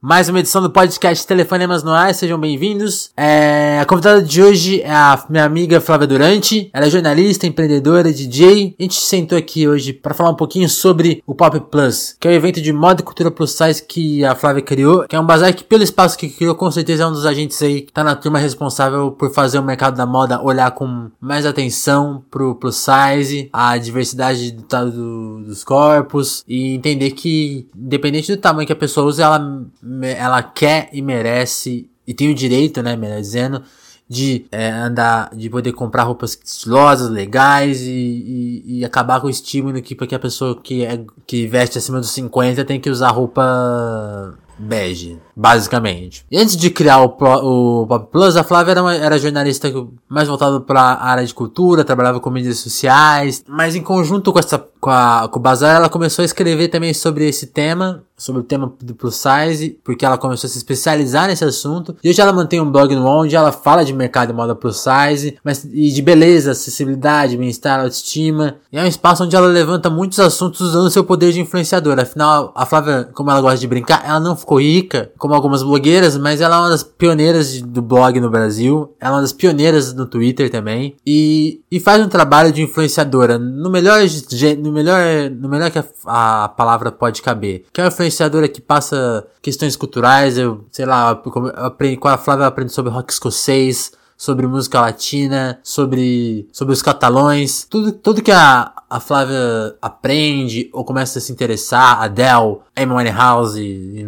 mais uma edição do podcast Telefonemas no Ar, sejam bem-vindos. É, a convidada de hoje é a minha amiga Flávia Durante, ela é jornalista, empreendedora, DJ. A gente sentou aqui hoje para falar um pouquinho sobre o Pop Plus, que é o evento de moda e cultura plus size que a Flávia criou, que é um bazar que pelo espaço que criou, com certeza é um dos agentes aí que tá na turma responsável por fazer o mercado da moda olhar com mais atenção pro plus size, a diversidade do, do, dos corpos e entender que independente do tamanho que a pessoa usa, ela ela quer e merece, e tem o direito, né, melhor dizendo, de é, andar, de poder comprar roupas estilosas, legais e, e, e, acabar com o estímulo que porque a pessoa que, é, que veste acima dos 50 tem que usar roupa bege, basicamente. E antes de criar o, o Pop Plus, a Flávia era, uma, era jornalista mais voltada para a área de cultura, trabalhava com mídias sociais, mas em conjunto com essa com, a, com o Bazar, ela começou a escrever também sobre esse tema, sobre o tema do plus size, porque ela começou a se especializar nesse assunto. E hoje ela mantém um blog no onde ela fala de mercado de moda plus size, mas e de beleza, acessibilidade, bem-estar, autoestima. E é um espaço onde ela levanta muitos assuntos usando seu poder de influenciadora. Afinal, a Flávia, como ela gosta de brincar, ela não ficou rica, como algumas blogueiras, mas ela é uma das pioneiras de, do blog no Brasil. Ela é uma das pioneiras no Twitter também. E, e faz um trabalho de influenciadora no melhor no melhor, no melhor que a, a palavra pode caber. Que é uma influenciadora que passa questões culturais, eu, sei lá, eu aprendi, com a Flávia eu aprendi sobre rock escocês, sobre música latina, sobre, sobre os catalões, tudo, tudo que a, a Flávia aprende ou começa a se interessar, Adele, Amy Winehouse,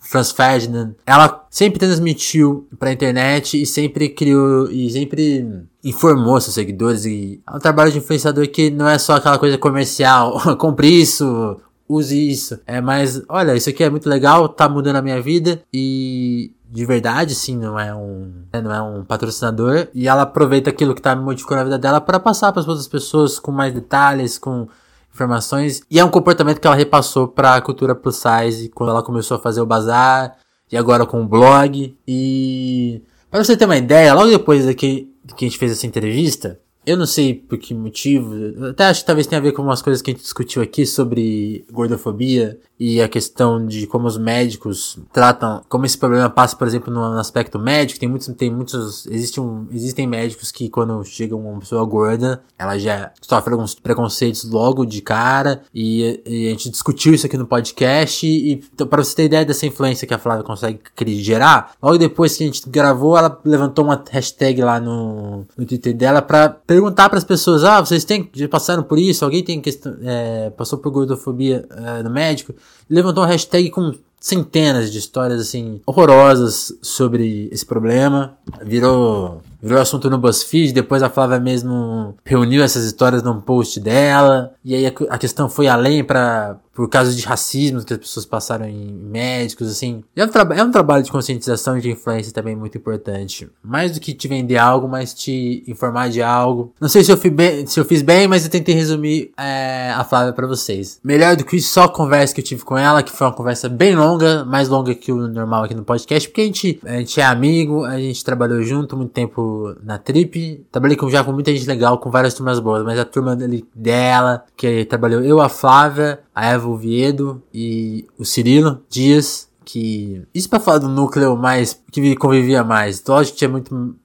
Franz Ferdinand, ela sempre transmitiu pra internet e sempre criou, e sempre informou seus seguidores e é um trabalho de influenciador que não é só aquela coisa comercial, compre isso, use isso. É mais, olha, isso aqui é muito legal, tá mudando a minha vida e de verdade, sim, não é um, né, não é um patrocinador e ela aproveita aquilo que tá modificando a vida dela para passar para as outras pessoas com mais detalhes, com informações e é um comportamento que ela repassou para a cultura plus size quando ela começou a fazer o bazar e agora com o blog e para você ter uma ideia, logo depois que, que a gente fez essa entrevista, eu não sei por que motivo, até acho que talvez tenha a ver com umas coisas que a gente discutiu aqui sobre gordofobia e a questão de como os médicos tratam, como esse problema passa, por exemplo, no aspecto médico, tem muitos, tem muitos, existe um, existem médicos que quando chega uma pessoa gorda, ela já sofre alguns preconceitos logo de cara, e, e a gente discutiu isso aqui no podcast, e então, para você ter ideia dessa influência que a Flávia consegue gerar, logo depois que a gente gravou, ela levantou uma hashtag lá no, no Twitter dela para perguntar para as pessoas, ah, vocês têm, já passaram por isso? Alguém tem questão, é, passou por gordofobia é, no médico? levantou uma hashtag com centenas de histórias assim horrorosas sobre esse problema. Virou virou assunto no BuzzFeed, depois a Flávia mesmo reuniu essas histórias num post dela, e aí a, questão foi além para por causa de racismo que as pessoas passaram em médicos, assim. É um, é um trabalho de conscientização e de influência também muito importante. Mais do que te vender algo, mas te informar de algo. Não sei se eu, bem, se eu fiz bem, mas eu tentei resumir é, a Flávia para vocês. Melhor do que só a conversa que eu tive com ela, que foi uma conversa bem longa, mais longa que o normal aqui no podcast, porque a gente, a gente é amigo, a gente trabalhou junto muito tempo na Trip. Trabalhei com, já com muita gente legal, com várias turmas boas, mas a turma dele, dela, que trabalhou eu, a Flávia, a Eva Oviedo e o Cirilo Dias, que. Isso pra falar do núcleo mais. que convivia mais. Lógico que tinha muito.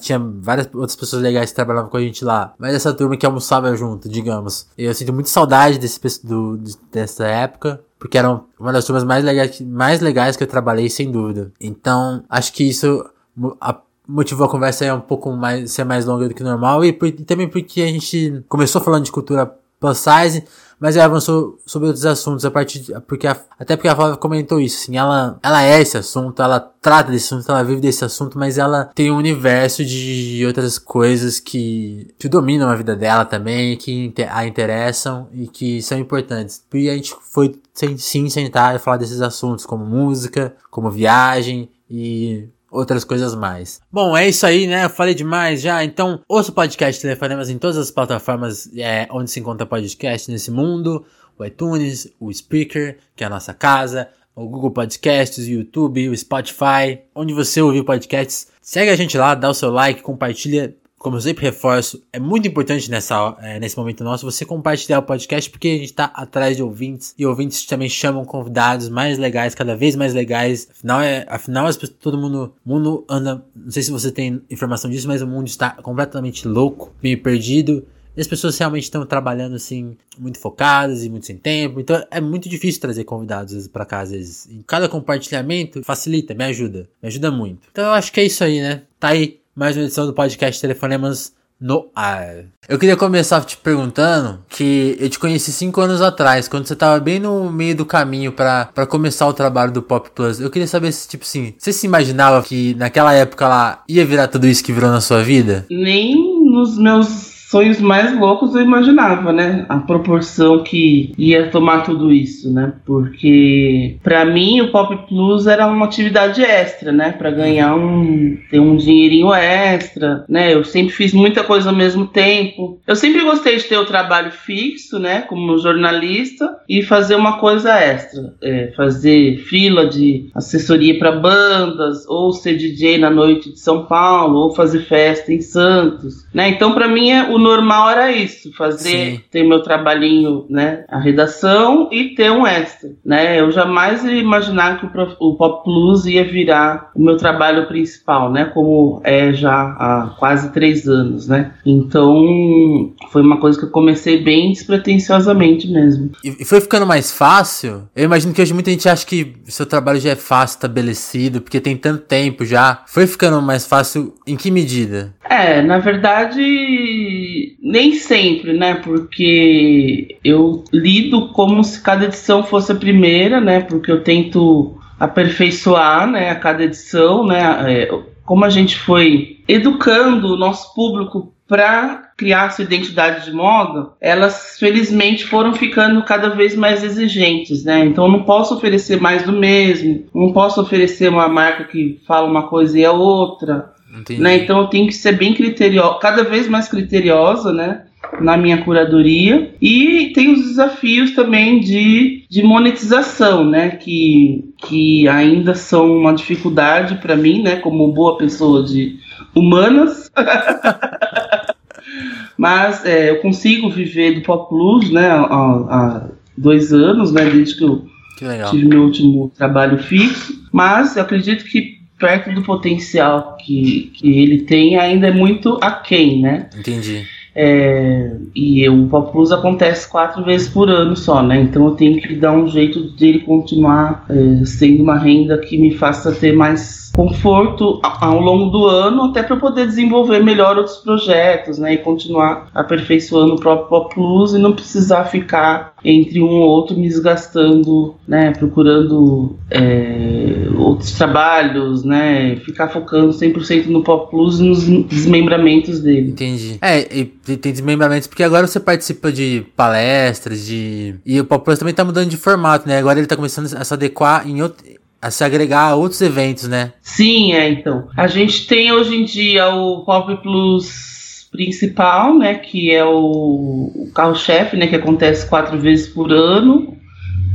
tinha várias outras pessoas legais que trabalhavam com a gente lá. Mas essa turma que almoçava junto, digamos. Eu sinto muito saudade desse, do, dessa época. Porque era uma das turmas mais legais, mais legais que eu trabalhei, sem dúvida. Então, acho que isso a, motivou a conversa um pouco mais, ser mais longa do que normal. E, por, e também porque a gente começou falando de cultura plus size mas ela avançou sobre outros assuntos a partir de, porque a, até porque a Flávia comentou isso, assim, ela ela é esse assunto, ela trata desse assunto, ela vive desse assunto, mas ela tem um universo de outras coisas que, que dominam a vida dela também, que a interessam e que são importantes. E a gente foi sim sentar e falar desses assuntos como música, como viagem e outras coisas mais. Bom, é isso aí, né? Eu falei demais já. Então, ouça o podcast Telefonemas em todas as plataformas é, onde se encontra podcast nesse mundo. O iTunes, o Speaker, que é a nossa casa, o Google Podcasts, o YouTube, o Spotify, onde você ouvir podcasts. Segue a gente lá, dá o seu like, compartilha como eu sempre reforço, é muito importante nessa, é, nesse momento nosso você compartilhar o podcast, porque a gente tá atrás de ouvintes, e ouvintes também chamam convidados mais legais, cada vez mais legais. Afinal, é, afinal as pessoas, todo mundo, mundo anda, não sei se você tem informação disso, mas o mundo está completamente louco, meio perdido. E as pessoas realmente estão trabalhando assim, muito focadas e muito sem tempo. Então é muito difícil trazer convidados para cá às vezes. E cada compartilhamento facilita, me ajuda. Me ajuda muito. Então eu acho que é isso aí, né? Tá aí mais uma edição do podcast Telefonemas no ar. Eu queria começar te perguntando que eu te conheci cinco anos atrás, quando você tava bem no meio do caminho para começar o trabalho do Pop Plus. Eu queria saber se, tipo assim, você se imaginava que naquela época lá ia virar tudo isso que virou na sua vida? Nem nos meus sonhos mais loucos eu imaginava, né? A proporção que ia tomar tudo isso, né? Porque para mim o Pop Plus era uma atividade extra, né? Para ganhar um ter um dinheirinho extra, né? Eu sempre fiz muita coisa ao mesmo tempo. Eu sempre gostei de ter o trabalho fixo, né? Como jornalista e fazer uma coisa extra, é, fazer fila de assessoria para bandas ou ser DJ na noite de São Paulo ou fazer festa em Santos, né? Então para mim é o normal era isso, fazer, Sim. ter meu trabalhinho, né, a redação e ter um extra, né? Eu jamais ia imaginar que o, o Pop Plus ia virar o meu trabalho principal, né, como é já há quase três anos, né? Então, foi uma coisa que eu comecei bem despretensiosamente mesmo. E foi ficando mais fácil? Eu imagino que hoje muita gente acha que seu trabalho já é fácil, estabelecido, porque tem tanto tempo já. Foi ficando mais fácil em que medida? É, na verdade, nem sempre, né? Porque eu lido como se cada edição fosse a primeira, né? Porque eu tento aperfeiçoar, né? A cada edição, né? É, como a gente foi educando o nosso público para criar sua identidade de moda, elas felizmente foram ficando cada vez mais exigentes, né? Então não posso oferecer mais do mesmo, não posso oferecer uma marca que fala uma coisa e a outra. Né? Então eu tenho que ser bem criteriosa, cada vez mais criteriosa, né? Na minha curadoria. E tem os desafios também de, de monetização, né? Que, que ainda são uma dificuldade para mim, né? Como boa pessoa de humanas. Mas é, eu consigo viver do Pop Plus, né? Há, há dois anos, né? Desde que eu que tive meu último trabalho fixo. Mas eu acredito que perto do potencial que, que ele tem, ainda é muito aquém, né? Entendi. É, e o Pop Plus acontece quatro vezes por ano só, né? Então eu tenho que dar um jeito de ele continuar é, sendo uma renda que me faça ter mais conforto ao longo do ano, até para poder desenvolver melhor outros projetos, né, e continuar aperfeiçoando o próprio Pop Plus e não precisar ficar entre um ou outro me desgastando, né, procurando é, outros trabalhos, né, ficar focando 100% no Pop Plus e nos desmembramentos dele. Entendi. É, e tem desmembramentos porque agora você participa de palestras, de e o Pop Plus também tá mudando de formato, né? Agora ele tá começando a se adequar em outro a se agregar a outros eventos, né? Sim, é, então. A gente tem hoje em dia o Pop Plus principal, né, que é o, o carro-chefe, né, que acontece quatro vezes por ano,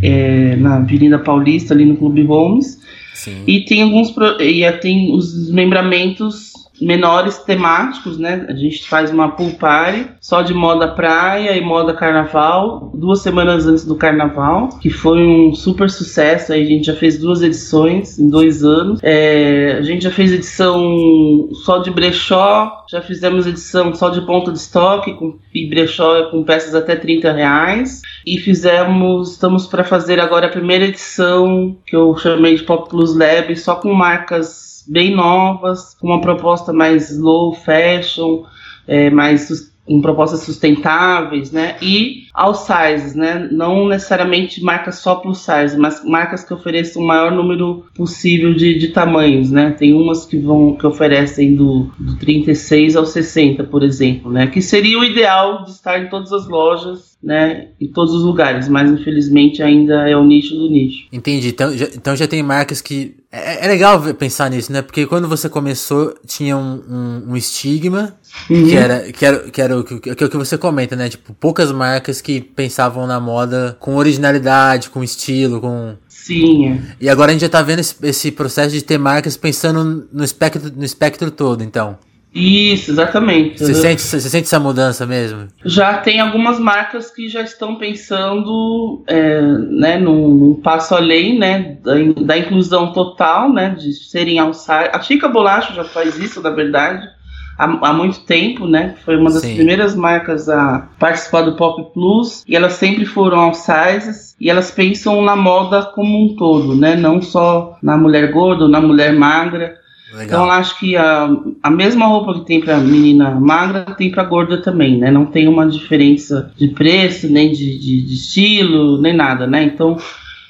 é, na Avenida Paulista, ali no Clube Holmes. Sim. E tem alguns e tem os desmembramentos menores temáticos, né? A gente faz uma pool party só de moda praia e moda carnaval, duas semanas antes do carnaval, que foi um super sucesso. Aí a gente já fez duas edições em dois anos. É, a gente já fez edição só de brechó, já fizemos edição só de ponta de estoque, com e brechó com peças até 30 reais. E fizemos, estamos para fazer agora a primeira edição que eu chamei de Pop Plus Lab, só com marcas bem novas, com uma proposta mais low fashion, é, mais com propostas sustentáveis, né? E all sizes, né? Não necessariamente marcas só plus size, mas marcas que ofereçam o maior número possível de, de tamanhos, né? Tem umas que vão que oferecem do, do 36 ao 60, por exemplo, né? Que seria o ideal de estar em todas as lojas né, em todos os lugares, mas infelizmente ainda é o nicho do nicho. Entendi. Então já, então já tem marcas que. É, é legal pensar nisso, né? Porque quando você começou, tinha um, um, um estigma, uhum. que, era, que, era, que era o que, que, é que você comenta, né? Tipo, poucas marcas que pensavam na moda com originalidade, com estilo, com. Sim. É. E agora a gente já tá vendo esse, esse processo de ter marcas pensando no espectro, no espectro todo, então. Isso, exatamente. Você sente, você sente essa mudança mesmo? Já tem algumas marcas que já estão pensando é, né, num, passo além né, da, da, inclusão total, né, de serem alçar. A Chica Bolacha já faz isso, na verdade, há, há muito tempo, né? Foi uma das Sim. primeiras marcas a participar do Pop Plus e elas sempre foram all sizes e elas pensam na moda como um todo, né? Não só na mulher gorda ou na mulher magra Legal. Então eu acho que a, a mesma roupa que tem para menina magra tem para gorda também, né? Não tem uma diferença de preço, nem de, de, de, estilo, nem nada, né? Então,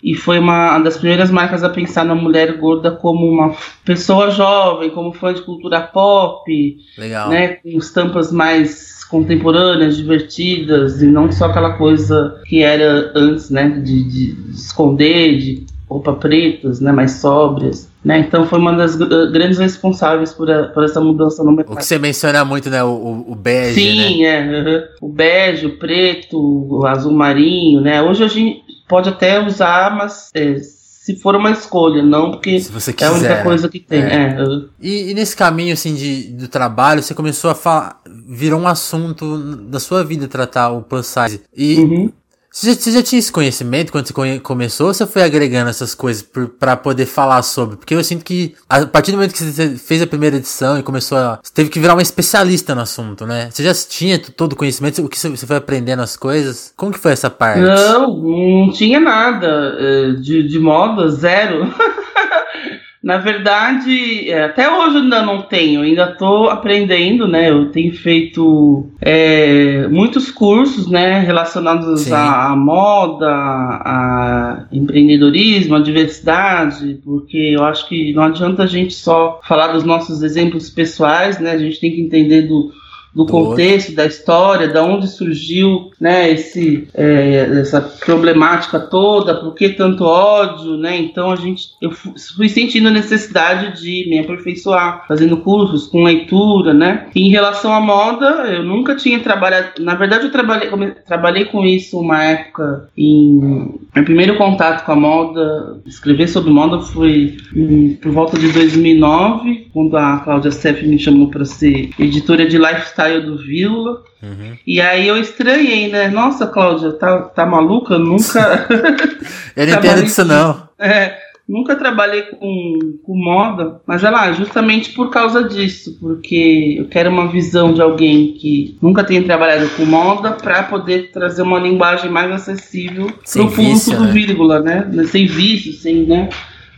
e foi uma das primeiras marcas a pensar na mulher gorda como uma pessoa jovem, como fã de cultura pop, Legal. né? Com estampas mais contemporâneas, divertidas, e não só aquela coisa que era antes, né? De, de, de esconder, de roupa pretas, né? Mais sóbrias. Né? Então foi uma das grandes responsáveis por, a, por essa mudança no mercado. O que você menciona muito, né? O, o bege. Sim, né? é. O bege, o preto, o azul marinho, né? Hoje a gente pode até usar, mas é, se for uma escolha, não porque quiser, é a única coisa que tem. É. É. E, e, nesse caminho assim de, do trabalho, você começou a falar, virou um assunto da sua vida tratar o plus size. E uhum. Você já, você já, tinha esse conhecimento quando você começou ou você foi agregando essas coisas para poder falar sobre? Porque eu sinto que a partir do momento que você fez a primeira edição e começou a. Você teve que virar uma especialista no assunto, né? Você já tinha todo o conhecimento, o que você foi aprendendo as coisas? Como que foi essa parte? Não, não tinha nada eh, de, de moda, zero. Na verdade, é, até hoje ainda não tenho, ainda estou aprendendo, né? Eu tenho feito é, muitos cursos, né, relacionados à, à, moda, a empreendedorismo, à diversidade, porque eu acho que não adianta a gente só falar dos nossos exemplos pessoais, né? A gente tem que entender do do contexto, da história, da onde surgiu né, esse, é, essa problemática toda, por que tanto ódio, né? Então a gente, eu fui sentindo a necessidade de me aperfeiçoar, fazendo cursos com leitura, né? E em relação à moda, eu nunca tinha trabalhado, na verdade eu trabalhei, trabalhei com isso uma época em meu primeiro contato com a moda, escrever sobre moda foi em, por volta de 2009, quando a Cláudia Seff me chamou para ser editora de lifestyle do Vila. Uhum. E aí eu estranhei, né? Nossa, Cláudia, tá, tá maluca? nunca. eu não entendo disso, não. É, nunca trabalhei com, com moda, mas é lá, justamente por causa disso, porque eu quero uma visão de alguém que nunca tenha trabalhado com moda para poder trazer uma linguagem mais acessível pro vício, do né? vírgula, né? Sem vício, sem, né?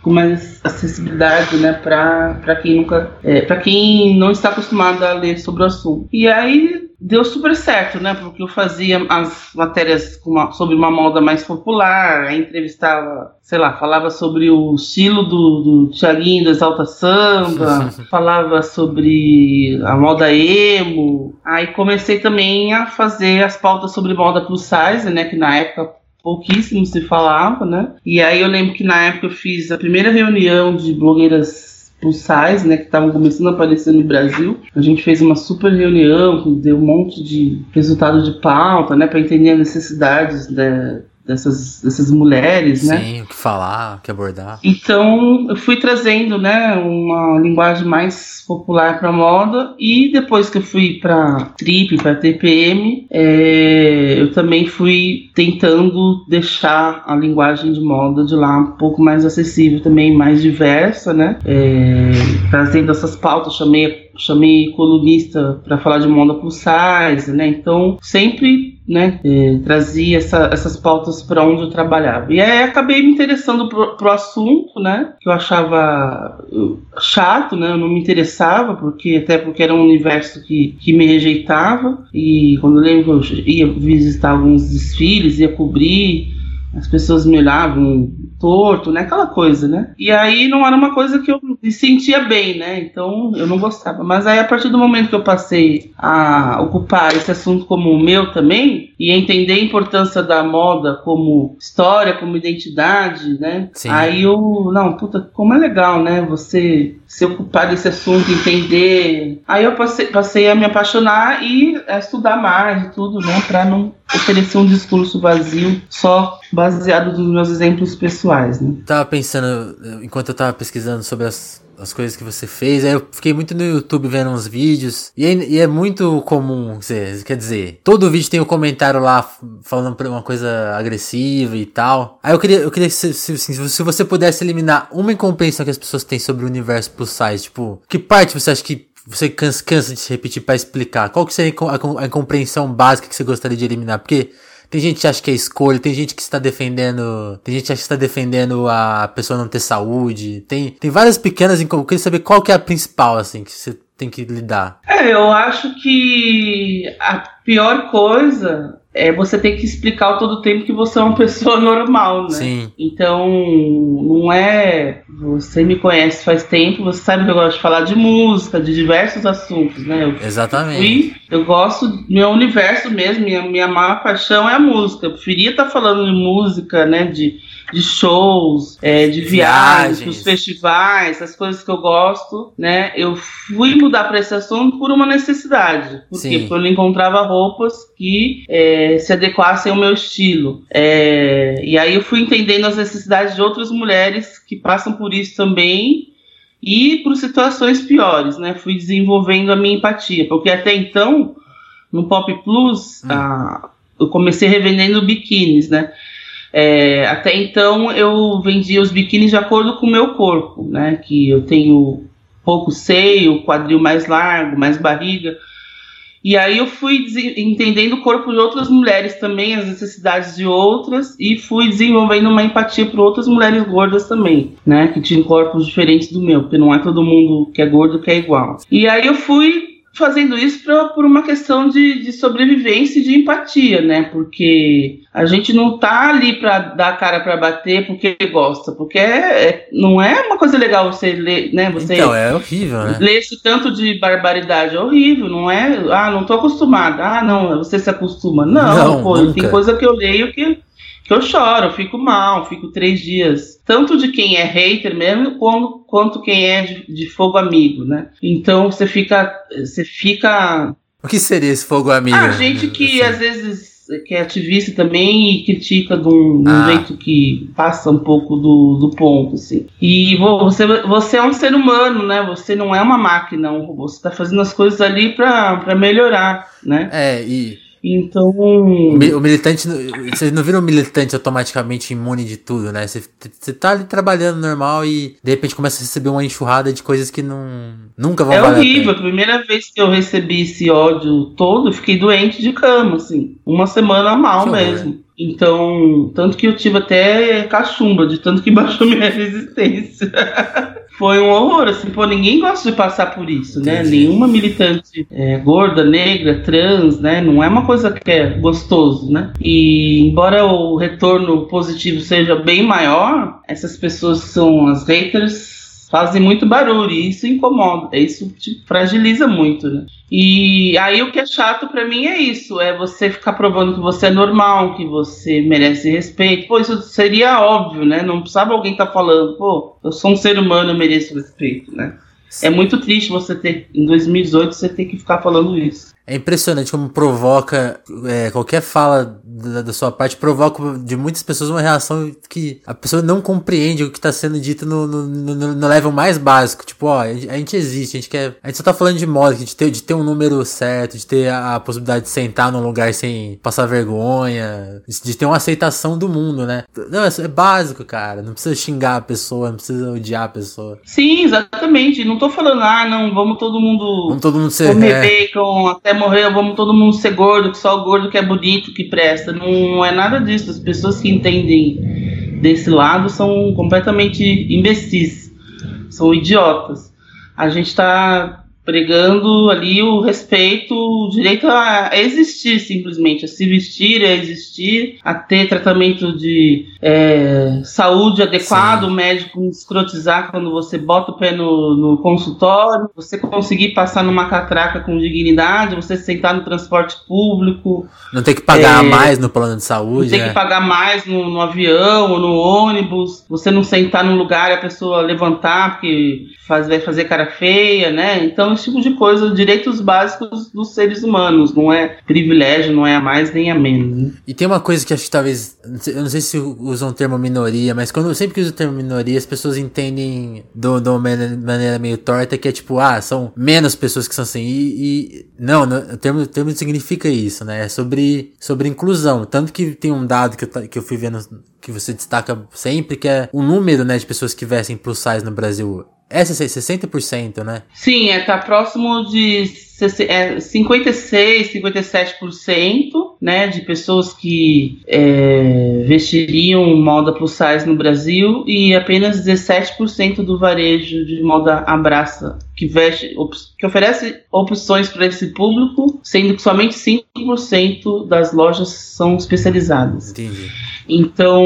Com mais acessibilidade, né, para quem nunca, é, para quem não está acostumado a ler sobre o assunto. E aí deu super certo, né, porque eu fazia as matérias uma, sobre uma moda mais popular, aí entrevistava, sei lá, falava sobre o estilo do, do Thiaguinho do Exalta Samba, falava sobre a moda emo. Aí comecei também a fazer as pautas sobre moda plus size, né, que na época pouquíssimo se falava, né? E aí eu lembro que na época eu fiz a primeira reunião de blogueiras size, né, que estavam começando a aparecer no Brasil. A gente fez uma super reunião, deu um monte de resultado de pauta, né, para entender as necessidades da, dessas, dessas mulheres, Sim, né? Sim, o que falar, o que abordar. Então, eu fui trazendo, né, uma linguagem mais popular para moda e depois que eu fui para Trip, para TPM, é, eu também fui tentando deixar a linguagem de moda de lá um pouco mais acessível, também mais diversa, né? É, trazendo essas pautas, chamei chamei colunista para falar de moda plus size, né? Então, sempre né, trazia essa, essas pautas para onde eu trabalhava. E aí acabei me interessando pro, pro assunto, né, que eu achava uh, chato, né, eu não me interessava, porque até porque era um universo que, que me rejeitava. E quando eu lembro que eu ia visitar alguns desfiles, ia cobrir, as pessoas me olhavam torto, né? Aquela coisa, né? E aí não era uma coisa que eu me sentia bem, né? Então eu não gostava. Mas aí a partir do momento que eu passei a ocupar esse assunto como o meu também e entender a importância da moda como história, como identidade, né? Sim. Aí eu, não, puta, como é legal, né? Você se ocupar desse assunto, entender. Aí eu passei, passei a me apaixonar e a estudar mais e tudo, né? Para não oferecer um discurso vazio só baseado nos meus exemplos pessoais, né? Tava pensando, enquanto eu tava pesquisando sobre as as coisas que você fez. Aí eu fiquei muito no YouTube vendo uns vídeos. E é, e é muito comum, quer dizer, todo vídeo tem um comentário lá falando uma coisa agressiva e tal. Aí eu queria, eu queria se, se, se você pudesse eliminar uma incompreensão que as pessoas têm sobre o universo plus size, tipo, que parte você acha que você cansa, cansa de se repetir para explicar? Qual que seria a, a, a compreensão básica que você gostaria de eliminar? Porque tem gente que acha que é escolha, tem gente que está defendendo. Tem gente que acha que está defendendo a pessoa não ter saúde. Tem, tem várias pequenas. Eu queria saber qual que é a principal, assim, que você tem que lidar. É, eu acho que a pior coisa é você ter que explicar todo o tempo que você é uma pessoa normal, né? Sim. Então, não é. Você me conhece faz tempo, você sabe que eu gosto de falar de música, de diversos assuntos, né? Eu Exatamente. Fui, eu gosto, meu universo mesmo, minha, minha maior paixão é a música. Eu preferia estar falando de música, né? De de shows, é, de viagens, viagens, dos festivais, essas coisas que eu gosto, né? Eu fui mudar para esse assunto por uma necessidade. Por quê? Porque eu não encontrava roupas que é, se adequassem ao meu estilo. É, e aí eu fui entendendo as necessidades de outras mulheres que passam por isso também e por situações piores, né? Fui desenvolvendo a minha empatia, porque até então no Pop Plus hum. eu comecei revendendo biquínis, né? É, até então eu vendia os biquínis de acordo com o meu corpo, né? Que eu tenho pouco seio, quadril mais largo, mais barriga. E aí eu fui entendendo o corpo de outras mulheres também, as necessidades de outras, e fui desenvolvendo uma empatia por outras mulheres gordas também, né? Que tinham corpos diferentes do meu, porque não é todo mundo que é gordo que é igual. E aí eu fui fazendo isso pra, por uma questão de, de sobrevivência e de empatia, né? Porque a gente não tá ali para dar a cara para bater porque gosta, porque é, é, não é uma coisa legal você ler, né? Você então, é horrível, né? Ler esse tanto de barbaridade é horrível, não é? Ah, não tô acostumada. Ah, não, você se acostuma. Não, não pô, tem coisa que eu leio que que eu choro, eu fico mal, fico três dias. Tanto de quem é hater mesmo, quanto, quanto quem é de, de fogo amigo, né? Então você fica. Você fica. O que seria esse fogo amigo? Ah, gente que assim. às vezes que é ativista também e critica de um, um ah. jeito que passa um pouco do, do ponto, assim. E você, você é um ser humano, né? Você não é uma máquina, você está fazendo as coisas ali para melhorar, né? É, e então. O militante. Você não vira um militante automaticamente imune de tudo, né? Você, você tá ali trabalhando normal e de repente começa a receber uma enxurrada de coisas que não. Nunca vão É horrível. A, a, primeira vez que eu recebi esse ódio todo, fiquei doente de cama, assim. Uma semana mal que mesmo. Horror. Então, tanto que eu tive até cachumba, de tanto que baixou minha resistência. Foi um horror, assim, pô, ninguém gosta de passar por isso, né? Entendi. Nenhuma militante é, gorda, negra, trans, né? Não é uma coisa que é gostoso, né? E embora o retorno positivo seja bem maior, essas pessoas que são as haters fazem muito barulho e isso incomoda, isso te fragiliza muito, né? E aí o que é chato para mim é isso, é você ficar provando que você é normal, que você merece respeito. Pô, isso seria óbvio, né? Não precisava alguém estar tá falando, pô, eu sou um ser humano, eu mereço respeito, né? É muito triste você ter, em 2018, você ter que ficar falando isso. É impressionante como provoca é, qualquer fala da, da, sua parte provoca de muitas pessoas uma reação que a pessoa não compreende o que está sendo dito no, no, no, no, level mais básico. Tipo, ó, a gente existe, a gente quer. A gente só tá falando de moda, de ter, de ter um número certo, de ter a, a possibilidade de sentar num lugar sem passar vergonha, de, ter uma aceitação do mundo, né? Não, é, é básico, cara. Não precisa xingar a pessoa, não precisa odiar a pessoa. Sim, exatamente. Não tô falando, ah, não, vamos todo mundo. Vamos todo mundo ser. Comer é... bacon até morrer, vamos todo mundo ser gordo, que só o gordo que é bonito que presta. Não é nada disso. As pessoas que entendem desse lado são completamente imbecis, são idiotas. A gente está pregando ali o respeito, o direito a existir simplesmente, a se vestir, a existir, a ter tratamento de é, saúde adequado, Sim. o médico escrotizar quando você bota o pé no, no, consultório, você conseguir passar numa catraca com dignidade, você sentar no transporte público. Não ter que pagar é, mais no plano de saúde. Não ter é. que pagar mais no, no, avião ou no ônibus, você não sentar num lugar e a pessoa levantar porque faz, vai fazer cara feia, né? Então esse tipo de coisa, direitos básicos dos seres humanos, não é privilégio, não é a mais nem a menos. Né? E tem uma coisa que acho que talvez, eu não sei se usam o termo minoria, mas quando sempre que uso o termo minoria, as pessoas entendem de uma maneira meio torta que é tipo, ah, são menos pessoas que são assim. E, e não, o termo, o termo significa isso, né? É sobre, sobre inclusão. Tanto que tem um dado que eu, que eu fui vendo que você destaca sempre, que é o número, né, de pessoas que vestem plus size no Brasil. É 60%, né? Sim, é, tá próximo de 56, 57% né, de pessoas que é, vestiriam moda plus size no Brasil e apenas 17% do varejo de moda abraça que veste que oferece opções para esse público, sendo que somente 5% das lojas são especializadas. Entendi. Então,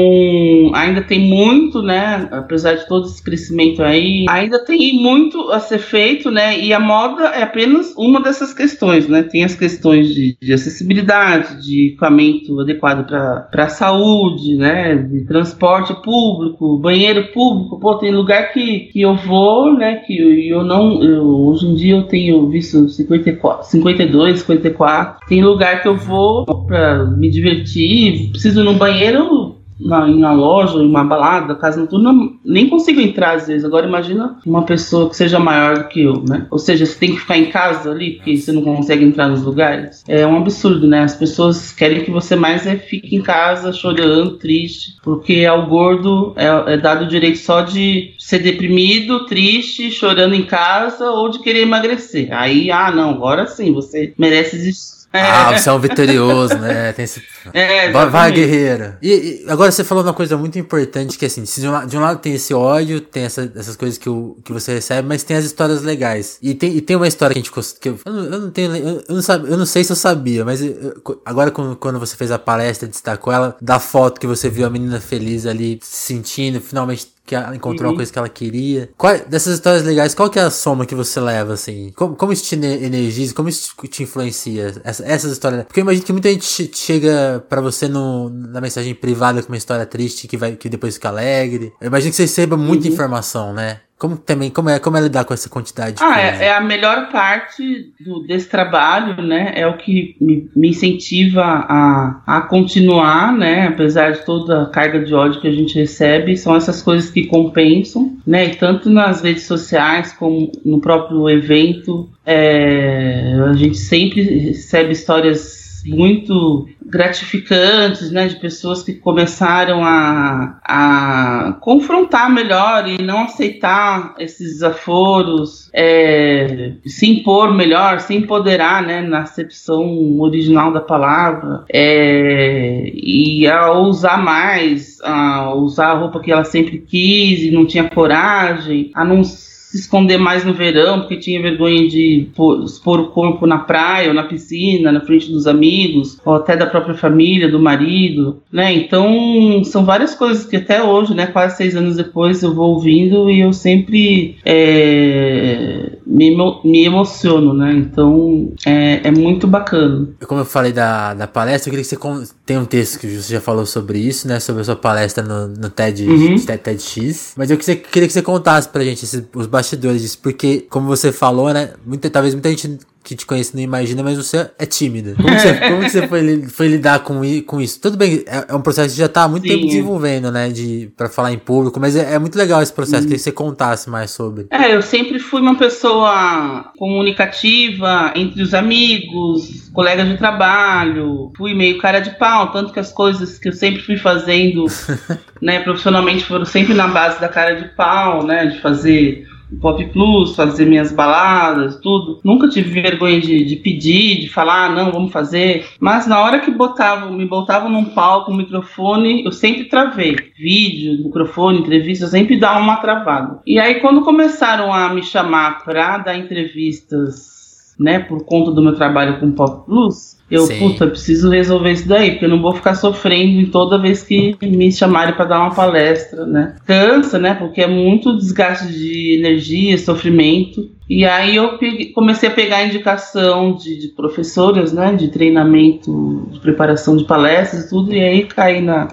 ainda tem muito, né? Apesar de todo esse crescimento aí, ainda tem muito a ser feito, né? E a moda é apenas uma dessas questões, né? Tem as questões de, de acessibilidade, de equipamento adequado para a saúde, né? De transporte público, banheiro público. Pô, tem lugar que, que eu vou, né? Que eu, eu não. Eu, hoje em dia eu tenho visto 54, 52, 54. Tem lugar que eu vou para me divertir, preciso ir no banheiro na, em uma loja, em uma balada, casa noturna, nem consigo entrar às vezes. Agora imagina uma pessoa que seja maior do que eu, né? Ou seja, você tem que ficar em casa ali, porque você não consegue entrar nos lugares. É um absurdo, né? As pessoas querem que você mais é, fique em casa chorando, triste, porque ao gordo é, é dado o direito só de ser deprimido, triste, chorando em casa ou de querer emagrecer. Aí, ah, não, agora sim, você merece existir é. Ah, você é um vitorioso, né? Tem esse... É, vai, vai, guerreiro. E, e, agora você falou uma coisa muito importante, que assim, de um, de um lado tem esse ódio, tem essa, essas coisas que, o, que você recebe, mas tem as histórias legais. E tem, e tem uma história que a gente... Que eu, eu, não, eu não tenho... Eu, eu, não sabe, eu não sei se eu sabia, mas eu, agora quando, quando você fez a palestra, destacou ela, da foto que você viu a menina feliz ali, se sentindo, finalmente que ela encontrou uhum. uma coisa que ela queria. Qual, dessas histórias legais, qual que é a soma que você leva, assim? Como, como isso te energiza, como isso te influencia? Essa, essas histórias. Porque eu imagino que muita gente chega para você no, na mensagem privada com uma história triste que, vai, que depois fica alegre. Eu imagino que você receba muita uhum. informação, né? Como também, como é, como é lidar com essa quantidade? ah, é, é, a melhor parte do, desse trabalho, né? É o que me, me, incentiva a, a continuar, né? Apesar de toda a carga de ódio que a gente recebe, são essas coisas que compensam, né? E tanto nas redes sociais como no próprio evento, é, a gente sempre recebe histórias muito gratificantes, né, de pessoas que começaram a, a confrontar melhor e não aceitar esses desaforos, é, se impor melhor, se empoderar, né, na acepção original da palavra, é, e a usar mais, a usar a roupa que ela sempre quis e não tinha coragem, a não se esconder mais no verão, porque tinha vergonha de expor o corpo na praia ou na piscina, na frente dos amigos, ou até da própria família, do marido, né? Então, são várias coisas que até hoje, né, quase seis anos depois, eu vou ouvindo e eu sempre é, me, me emociono, né? Então, é, é muito bacana. Como eu falei da, da palestra, eu queria que você tem um texto que você já falou sobre isso, né? Sobre a sua palestra no, no TED, uhum. TED, TEDx. Mas eu queria que você contasse pra gente esses, os bastidores disso, porque, como você falou, né? Muita, talvez muita gente que te conhece não imagina, mas você é tímida. Como você, como que você foi, foi, lidar com, com isso? Tudo bem, é, é um processo que já tá há muito Sim. tempo desenvolvendo, né? De, pra falar em público, mas é, é muito legal esse processo, hum. que você contasse mais sobre. É, eu sempre fui uma pessoa comunicativa entre os amigos, colegas de trabalho, fui meio cara de pau, tanto que as coisas que eu sempre fui fazendo, né, profissionalmente foram sempre na base da cara de pau, né? De fazer Pop Plus, fazer minhas baladas, tudo. Nunca tive vergonha de, de pedir, de falar, ah, não, vamos fazer. Mas na hora que botavam, me botavam num palco, um microfone, eu sempre travei. Vídeo, microfone, entrevista, eu sempre dava uma travada. E aí, quando começaram a me chamar para dar entrevistas, né, por conta do meu trabalho com Pop Plus, eu, Sim. puta, preciso resolver isso daí, porque eu não vou ficar sofrendo toda vez que me chamarem para dar uma palestra, né? Cansa, né? Porque é muito desgaste de energia, sofrimento. E aí eu peguei, comecei a pegar indicação de, de professoras, né? De treinamento, de preparação de palestras e tudo, e aí caí na,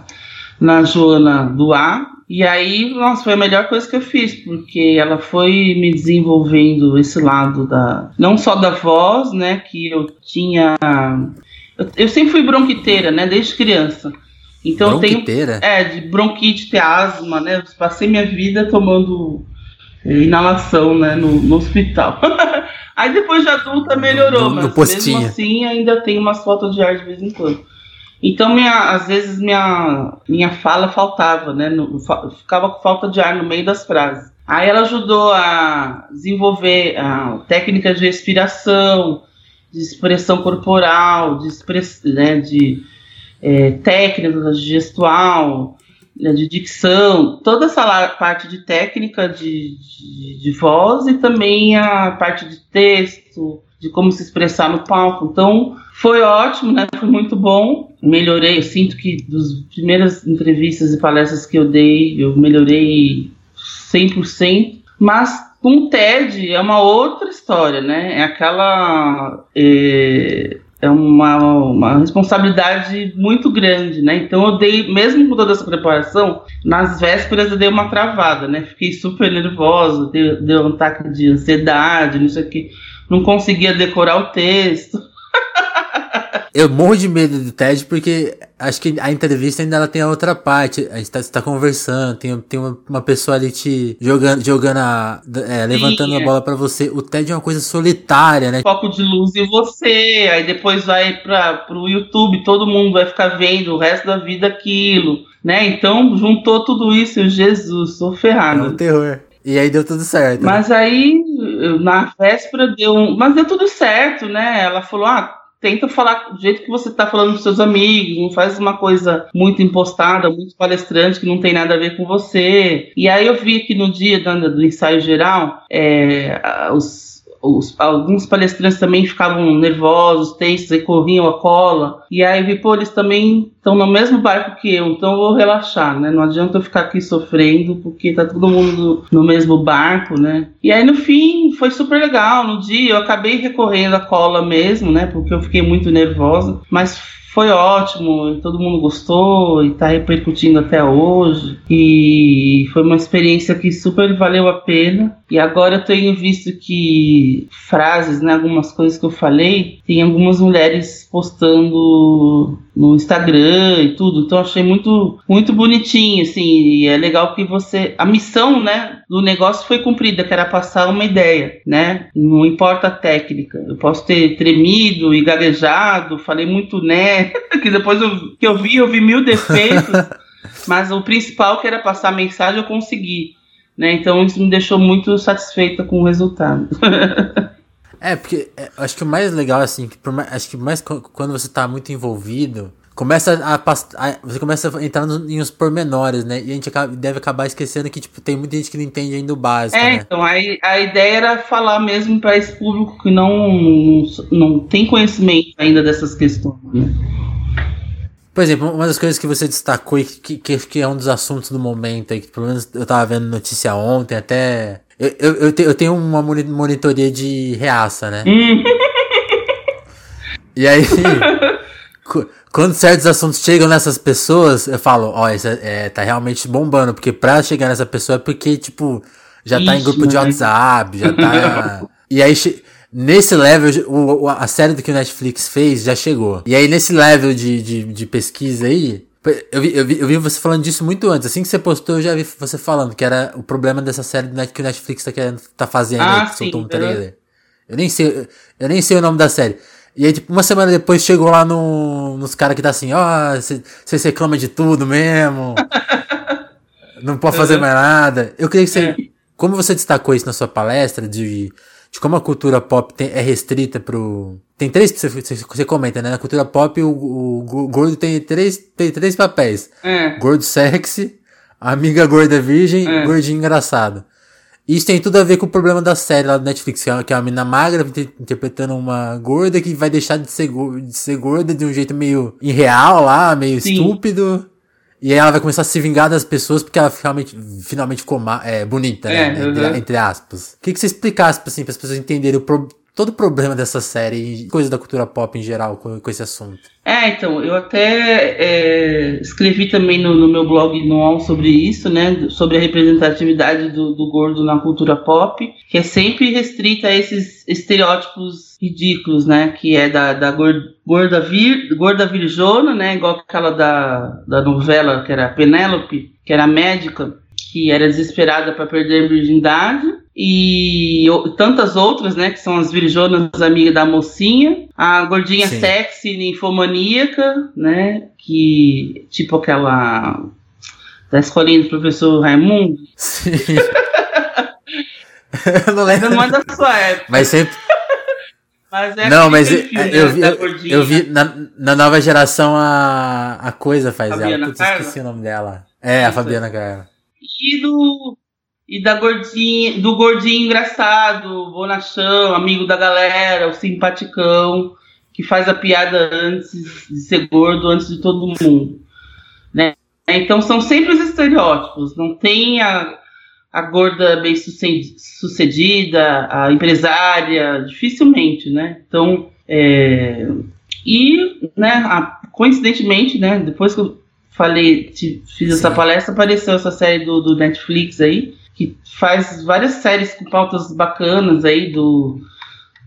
na Joana do A, E aí, nossa, foi a melhor coisa que eu fiz, porque ela foi me desenvolvendo esse lado da. Não só da voz, né? Que eu tinha. Eu, eu sempre fui bronquiteira, né? Desde criança. Então eu tenho. É, de bronquite, ter asma, né? Eu passei minha vida tomando eh, inalação, né? No, no hospital. Aí depois de adulta melhorou, no, no mas mesmo assim ainda tem umas faltas de ar de vez em quando. Então, minha, às vezes, minha, minha fala faltava, né? No, ficava com falta de ar no meio das frases. Aí ela ajudou a desenvolver a técnica de respiração, de expressão corporal, de, express, né, de é, técnica gestual, né, de dicção, toda essa parte de técnica de, de, de voz e também a parte de texto, de como se expressar no palco. Então, foi ótimo, né? Foi muito bom. Melhorei, eu sinto que das primeiras entrevistas e palestras que eu dei, eu melhorei 100%. Mas com o TED é uma outra história, né? É aquela. É, é uma, uma responsabilidade muito grande, né? Então eu dei, mesmo com toda essa preparação, nas vésperas eu dei uma travada, né? Fiquei super nervosa, deu, um ataque de ansiedade, não sei o que não conseguia decorar o texto. Eu morro de medo do TED porque acho que a entrevista ainda ela tem a outra parte. A gente tá, tá conversando, tem, tem uma, uma, pessoa ali te jogando, jogando a, é, levantando Sim, a bola para você. O TED é uma coisa solitária, né? Foco de luz em você, aí depois vai para pro YouTube, todo mundo vai ficar vendo o resto da vida aquilo, né? Então juntou tudo isso, Jesus, sou ferrado. É um terror. E aí deu tudo certo. Né? Mas aí, na véspera, deu. Mas deu tudo certo, né? Ela falou: ah, tenta falar do jeito que você está falando com seus amigos, não faz uma coisa muito impostada, muito palestrante que não tem nada a ver com você. E aí eu vi que no dia do, do ensaio geral, é, os os, alguns palestrantes também ficavam nervosos, tensos, e corriam a cola. E aí eu vi, pô, eles também estão no mesmo barco que eu, então eu vou relaxar, né? Não adianta eu ficar aqui sofrendo, porque tá todo mundo no mesmo barco, né? E aí no fim foi super legal. No dia eu acabei recorrendo à cola mesmo, né? Porque eu fiquei muito nervosa, mas foi ótimo, todo mundo gostou e está repercutindo até hoje. E foi uma experiência que super valeu a pena. E agora eu tenho visto que frases, né, algumas coisas que eu falei, tem algumas mulheres postando no Instagram e tudo. Então achei muito muito bonitinho, assim, e é legal que você a missão, né, do negócio foi cumprida, que era passar uma ideia, né? Não importa a técnica. Eu posso ter tremido e gaguejado, falei muito né, que depois eu, que eu vi, eu vi mil defeitos, mas o principal que era passar a mensagem eu consegui. Né? Então isso me deixou muito satisfeita com o resultado. é, porque é, acho que o mais legal, assim, que mais, acho que mais quando você está muito envolvido, começa a, a, você começa a entrar nos, em uns pormenores, né? E a gente acaba, deve acabar esquecendo que, tipo, tem muita gente que não entende ainda o básico, é, né? então, a, a ideia era falar mesmo para esse público que não, não tem conhecimento ainda dessas questões, né? Por exemplo, uma das coisas que você destacou e que, que, que é um dos assuntos do momento aí, que pelo menos eu tava vendo notícia ontem, até. Eu, eu, eu, te, eu tenho uma monitoria de reaça, né? e aí, quando certos assuntos chegam nessas pessoas, eu falo, ó, oh, isso é, é, tá realmente bombando, porque pra chegar nessa pessoa é porque, tipo, já tá Ixi, em grupo de WhatsApp, já tá. e aí Nesse level, o, a série do que o Netflix fez já chegou. E aí, nesse level de, de, de pesquisa aí, eu vi, eu, vi, eu vi você falando disso muito antes. Assim que você postou, eu já vi você falando que era o problema dessa série que o Netflix tá, querendo, tá fazendo ah, aí, que sim, soltou um trailer. Eu nem sei, eu nem sei o nome da série. E aí, tipo, uma semana depois chegou lá no, nos caras que tá assim, ó, oh, você reclama de tudo mesmo. não pode fazer mais nada. Eu queria que você. É. Como você destacou isso na sua palestra, de de como a cultura pop tem, é restrita pro. Tem três que você, você, comenta, né? Na cultura pop, o, o, gordo tem três, tem três papéis: é. gordo sexy, amiga gorda virgem, é. gordinho engraçado. Isso tem tudo a ver com o problema da série lá do Netflix, que é uma, que é uma mina magra interpretando uma gorda que vai deixar de ser, de ser gorda de um jeito meio irreal lá, meio Sim. estúpido. E aí ela vai começar a se vingar das pessoas porque ela finalmente, finalmente ficou é, bonita, né? É, entre, uhum. entre, aspas. Queria que você explicasse, assim, para as pessoas entenderem o pro, todo o problema dessa série e coisa da cultura pop em geral com, com esse assunto. É, então, eu até é, escrevi também no, no, meu blog no sobre isso, né? Sobre a representatividade do, do, gordo na cultura pop, que é sempre restrita a esses estereótipos ridículos, né? Que é da, da gorda, vir, gorda virjona, né? Igual aquela da, da novela que era Penélope, que era médica, que era desesperada para perder a virgindade e tantas outras, né, que são as virjonas amigas da mocinha, a gordinha Sim. sexy ninfomaníaca, né, que tipo aquela da escolinha do professor Raimundo. Sim. eu não lembro. Não é da sua época. Mas sempre mas é não, mas perfil, eu, né, eu, vi, eu, eu, vi na, na nova geração a, a coisa faz Fabiana ela. Putz, esqueci o nome dela. É, a Fabiana Carla. E do e da gordinha, do gordinho engraçado, bonachão, amigo da galera, o simpaticão, que faz a piada antes de ser gordo, antes de todo mundo. Né? Então são sempre os estereótipos, não tem a, a gorda bem sucedida, a empresária, dificilmente, né? Então, é, e, né, a, coincidentemente, né, depois que eu falei, te, fiz Sim. essa palestra, apareceu essa série do, do Netflix aí, que faz várias séries com pautas bacanas aí do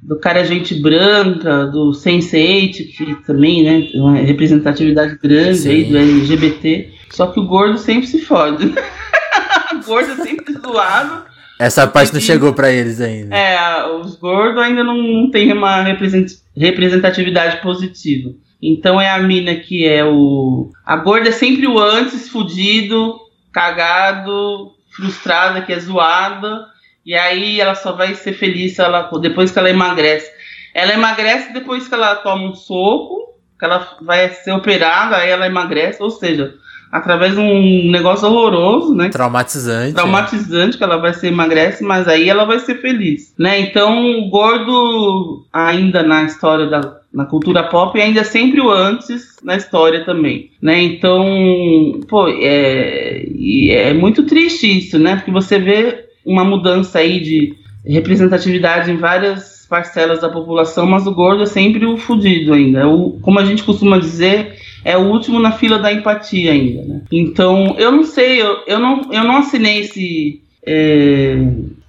do cara gente branca, do Sense8, que também, né, uma representatividade grande Sim. aí do LGBT. Só que o gordo sempre se fode. o gordo é sempre zoado. Essa parte não chegou para eles ainda. É, os gordos ainda não, não tem uma representatividade positiva. Então é a mina que é o. A gorda é sempre o antes, fudido, cagado, frustrada, que é zoada, e aí ela só vai ser feliz ela, depois que ela emagrece. Ela emagrece depois que ela toma um soco, que ela vai ser operada, aí ela emagrece, ou seja, através de um negócio horroroso, né? Traumatizante. Traumatizante, é. que ela vai ser emagrece, mas aí ela vai ser feliz, né? Então, o gordo, ainda na história da na cultura pop, ainda é sempre o antes na história também, né? Então, pô, é, é muito triste isso, né? Porque você vê uma mudança aí de representatividade em várias parcelas da população, mas o gordo é sempre o fudido ainda. O, como a gente costuma dizer, é o último na fila da empatia ainda, né? Então, eu não sei, eu, eu, não, eu não assinei esse é,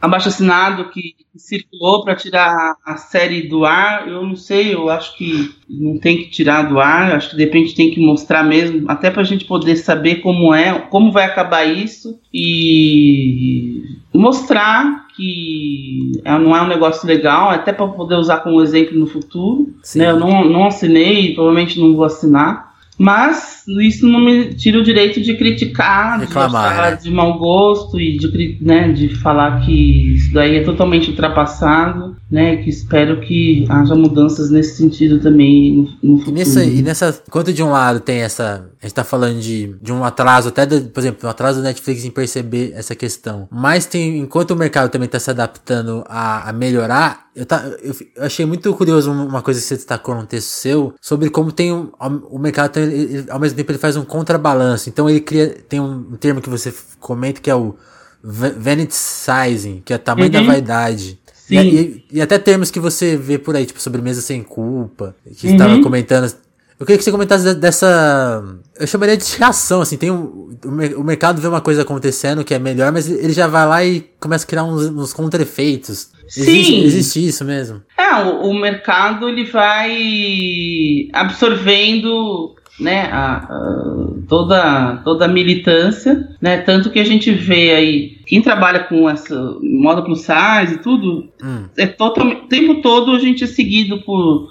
abaixo assinado que circulou para tirar a série do ar. Eu não sei, eu acho que não tem que tirar do ar. Acho que de repente tem que mostrar mesmo, até para a gente poder saber como é, como vai acabar isso e mostrar que é, não é um negócio legal, até para poder usar como exemplo no futuro. Né? Eu não, não assinei, provavelmente não vou assinar. Mas isso não me tira o direito de criticar, Reclamar, de, né? de mau gosto e de, né, de falar que isso daí é totalmente ultrapassado, né? Que espero que haja mudanças nesse sentido também no, no futuro. E, nessa, e nessa, enquanto de um lado tem essa, a gente tá falando de, de um atraso, até, de, por exemplo, um atraso do Netflix em perceber essa questão. Mas tem, enquanto o mercado também tá se adaptando a, a melhorar, eu, tá, eu, eu, achei muito curioso uma coisa que você destacou num texto seu sobre como tem um, o mercado tem, ele, ao mesmo tempo ele faz um contrabalanço. Então ele cria tem um termo que você comenta que é o vanity sizing, que é tamanho uhum. da vaidade. E, e, e, até termos que você vê por aí, tipo sobremesa sem culpa, que uhum. estava comentando. Eu queria que você comentasse dessa. Eu chamaria de reação, assim. Tem um, o mercado vê uma coisa acontecendo que é melhor, mas ele já vai lá e começa a criar uns, uns contra-efeitos. Sim. Existe, existe, isso mesmo. É, o, o, mercado ele vai absorvendo né, a, a, toda, toda a militância, né, tanto que a gente vê aí, quem trabalha com essa moda plus size e tudo, hum. é totalmente, o tempo todo a gente é seguido por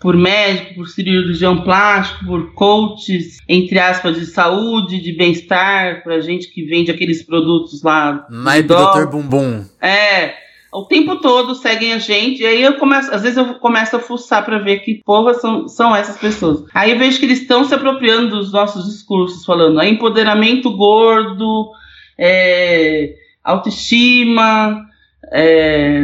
por médico, por cirurgião plástico, por coaches, entre aspas, de saúde, de bem-estar, pra gente que vende aqueles produtos lá. Mais Dr. Bumbum. É, o tempo todo seguem a gente, e aí eu começo, às vezes eu começo a fuçar para ver que porra são, são essas pessoas. Aí eu vejo que eles estão se apropriando dos nossos discursos, falando é empoderamento gordo, é, autoestima, é,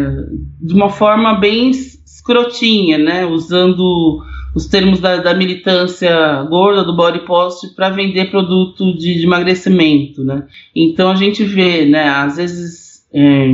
de uma forma bem escrotinha, né? Usando os termos da, da militância gorda, do body post, para vender produto de, de emagrecimento, né? Então a gente vê, né? Às vezes é,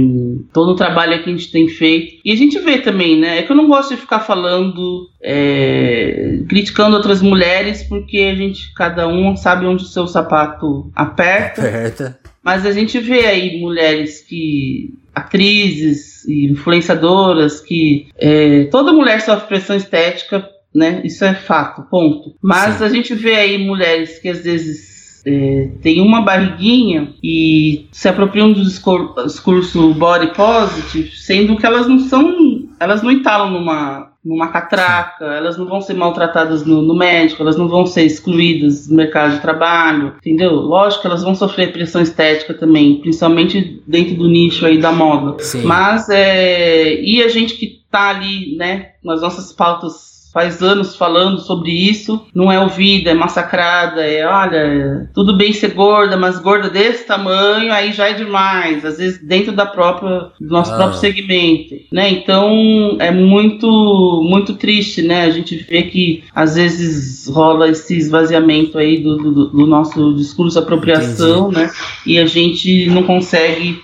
todo o trabalho que a gente tem feito. E a gente vê também, né? É que eu não gosto de ficar falando, é, criticando outras mulheres, porque a gente, cada um sabe onde o seu sapato aperta. aperta. Mas a gente vê aí mulheres que. atrizes e influenciadoras que. É, toda mulher sofre pressão estética, né? Isso é fato, ponto. Mas Sim. a gente vê aí mulheres que às vezes é, tem uma barriguinha e se apropriam do discurso body positive, sendo que elas não são, elas não entalam numa, numa catraca, elas não vão ser maltratadas no, no, médico, elas não vão ser excluídas do mercado de trabalho, entendeu? Lógico que elas vão sofrer pressão estética também, principalmente dentro do nicho aí da moda. Sim. Mas, é, e a gente que tá ali, né, nas nossas pautas faz anos falando sobre isso, não é ouvida, é massacrada, é olha, tudo bem ser gorda, mas gorda desse tamanho aí já é demais, às vezes dentro da própria do nosso ah. próprio segmento, né? Então é muito muito triste, né? A gente vê que às vezes rola esse esvaziamento aí do, do, do nosso discurso apropriação, Entendi. né? E a gente não consegue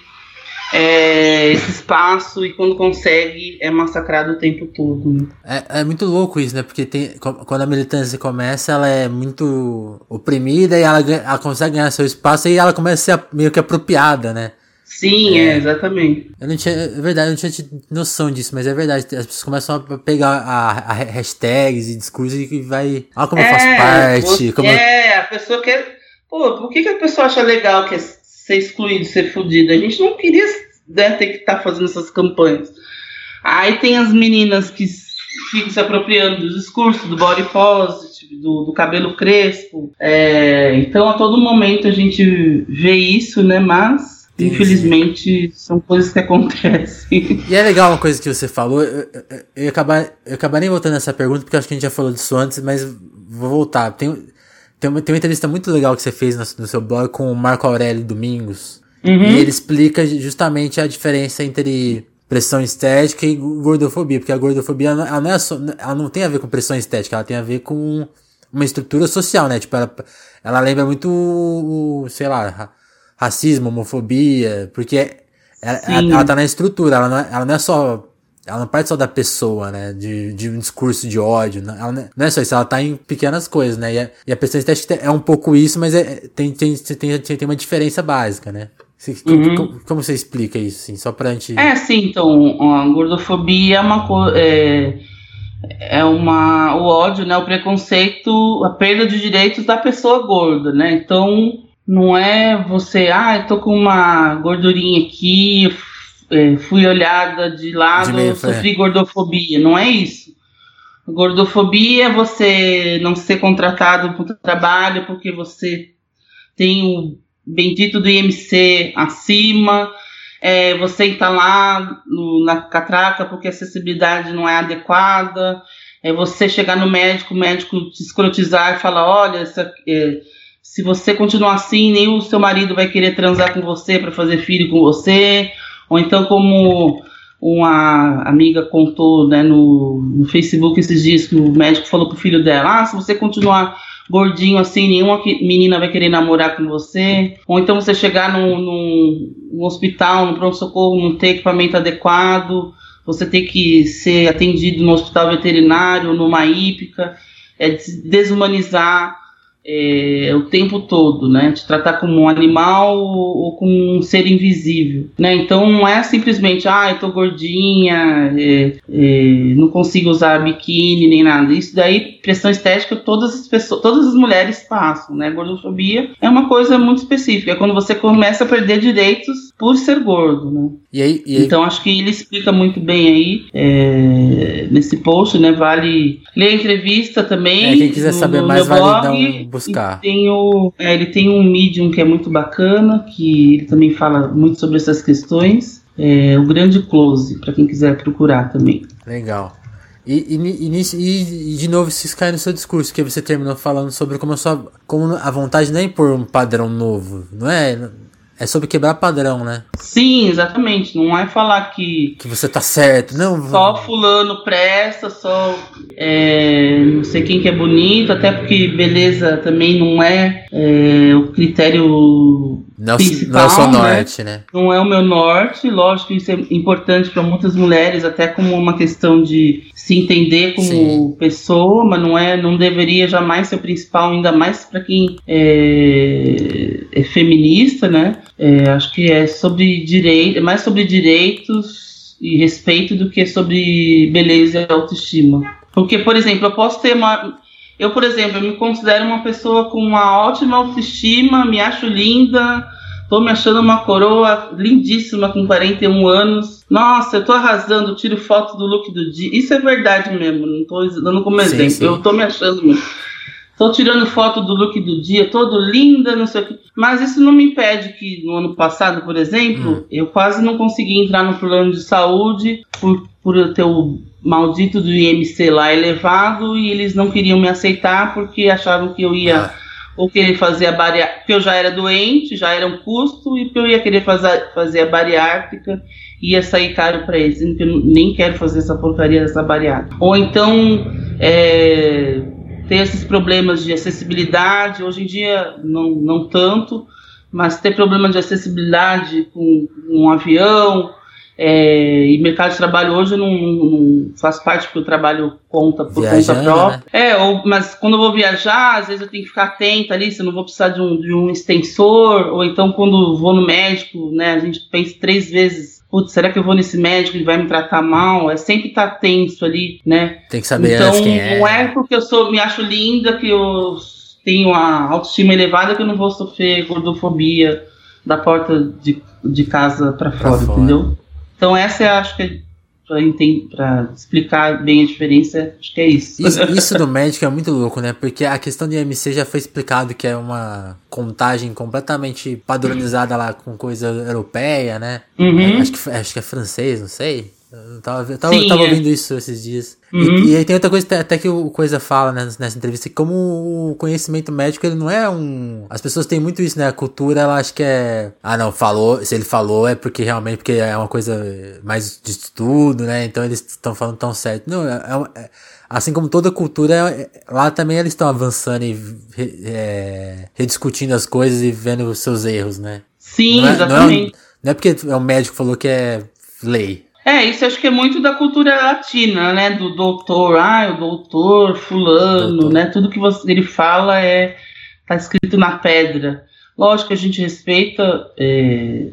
é, esse espaço e quando consegue é massacrado o tempo todo. Né? É, é muito louco isso, né? Porque tem, quando a militância começa, ela é muito oprimida e ela, ela consegue ganhar seu espaço e ela começa a ser meio que apropriada, né? Sim, é, é, exatamente. Eu não tinha, é verdade, eu não tinha noção disso, mas é verdade. As pessoas começam a pegar a, a hashtags e discursos e vai. Olha como é, eu faço parte. Como é, a pessoa quer. Pô, por que, que a pessoa acha legal que é ser excluído, ser fudido. A gente não queria né, ter que estar tá fazendo essas campanhas. Aí tem as meninas que ficam se apropriando do discurso, do body positive, do, do cabelo crespo. É, então, a todo momento a gente vê isso, né? Mas Infelizmente, são coisas que acontecem. E é legal uma coisa que você falou. Eu, eu, eu, acabar, eu voltando nessa pergunta, porque acho que a gente já falou disso antes, mas vou voltar. Tem, tem uma, tem uma entrevista muito legal que você fez no, no seu blog com o Marco Aurélio Domingos. Uhum. E ele explica justamente a diferença entre pressão estética e gordofobia. Porque a gordofobia ela não, é só, ela não tem a ver com pressão estética, ela tem a ver com uma estrutura social, né? Tipo, ela, ela lembra muito, sei lá, racismo, homofobia, porque ela, ela, ela, tá na estrutura, ela não é, ela não é só ela não parte só da pessoa, né? De, de um discurso de ódio. Né? Ela não é só isso, ela tá em pequenas coisas, né? E a, e a pressão estética é um pouco isso, mas é, tem, tem, tem, tem, uma diferença básica, né? Uhum. Como, como, você explica isso, assim, só pra gente... É, sim, então, a gordofobia é uma coisa... É, é uma... O ódio, né? O preconceito, a perda de direitos da pessoa gorda, né? Então, não é você... Ah, eu tô com uma gordurinha aqui, é, fui olhada de lado, de sofri gordofobia. Não é isso. Gordofobia é você não ser contratado para o trabalho porque você tem o bendito do IMC acima, é, você está lá no, na catraca porque a acessibilidade não é adequada, é você chegar no médico, o médico te escrotizar e falar, olha, essa, é, se você continuar assim, nem o seu marido vai querer transar com você para fazer filho com você, ou então, como uma amiga contou né, no, no Facebook esses dias que o médico falou pro filho dela: ah, se você continuar gordinho assim, nenhuma menina vai querer namorar com você. Ou então você chegar num, num, num hospital, no pronto-socorro, não ter equipamento adequado, você ter que ser atendido no hospital veterinário, numa hípica, é desumanizar é, o tempo todo, né? Te tratar como um animal ou como um ser invisível, né? Então não é simplesmente, ah, eu tô gordinha, é, é, não consigo usar biquíni nem nada. Isso daí, pressão estética, todas as pessoas, todas as mulheres passam, né? Gordofobia é uma coisa muito específica, é quando você começa a perder direitos por ser gordo, né? E aí, e aí? Então acho que ele explica muito bem aí é, nesse post, né? Vale ler a entrevista também. É, quem quiser saber mais vale blog, dar um buscar. Tem o, é, ele tem um Medium que é muito bacana, que ele também fala muito sobre essas questões. É, o Grande Close, para quem quiser procurar também. Legal. E, e, e, e, de novo, isso cai no seu discurso, que você terminou falando sobre como a, sua, como a vontade não é impor um padrão novo, não é? É sobre quebrar padrão, né? Sim, exatamente. Não é falar que. Que você tá certo, não. Só fulano presta, só. É, não sei quem que é bonito, até porque beleza também não é, é o critério não, não é o né? norte, né? Não é o meu norte, lógico que isso é importante para muitas mulheres, até como uma questão de se entender como Sim. pessoa, mas não é, não deveria jamais ser o principal, ainda mais para quem é, é, feminista, né? É, acho que é sobre direito, é mais sobre direitos e respeito do que sobre beleza e autoestima. Porque, por exemplo, eu posso ter uma eu, por exemplo, eu me considero uma pessoa com uma ótima autoestima, me acho linda, tô me achando uma coroa lindíssima com 41 anos. Nossa, eu tô arrasando, tiro foto do look do dia. Isso é verdade mesmo, não tô dando como exemplo. Sim, sim. Eu tô me achando mesmo. Tô tirando foto do look do dia, todo linda, não sei o que. Mas isso não me impede que no ano passado, por exemplo, hum. eu quase não consegui entrar no plano de saúde por, por ter o maldito do IMC lá elevado e eles não queriam me aceitar porque achavam que eu ia ah. ou querer fazer a bariátrica, porque eu já era doente, já era um custo e que eu ia querer fazer, fazer a bariátrica ia sair caro para eles, que eu nem quero fazer essa porcaria dessa bariátrica. Ou então é, ter esses problemas de acessibilidade, hoje em dia não, não tanto, mas ter problema de acessibilidade com um avião, é, e mercado de trabalho hoje não, não, faz parte porque eu trabalho conta por Viajando, conta própria. Né? É, ou, mas quando eu vou viajar, às vezes eu tenho que ficar atenta ali, se eu não vou precisar de um, de um extensor, ou então quando vou no médico, né, a gente pensa três vezes putz, será que eu vou nesse médico e vai me tratar mal? É sempre estar tá tenso ali, né? Tem que saber então, quem é. Não é porque eu sou, me acho linda que eu tenho a autoestima elevada que eu não vou sofrer gordofobia da porta de, de casa para fora, fora, entendeu? Então essa eu acho que é para explicar bem a diferença, acho que é isso. isso. Isso do médico é muito louco, né? Porque a questão de MC já foi explicado que é uma contagem completamente padronizada lá com coisa europeia, né? Uhum. Acho, que, acho que é francês, não sei. Eu tava, eu tava, Sim, tava é. ouvindo isso esses dias. Uhum. E, e, aí tem outra coisa até que o Coisa fala né, nessa entrevista, que como o conhecimento médico, ele não é um... As pessoas têm muito isso, né? A cultura, ela acha que é... Ah, não, falou, se ele falou é porque realmente, porque é uma coisa mais de estudo, né? Então eles estão falando tão certo. Não, é, é, é assim como toda cultura, é, lá também eles estão avançando e é, rediscutindo as coisas e vendo os seus erros, né? Sim, não exatamente. Não é, não é porque o médico falou que é lei. É, isso acho que é muito da cultura latina, né? Do doutor, ah, o doutor fulano, doutor. né? Tudo que você, ele fala é tá escrito na pedra. Lógico que a gente respeita é,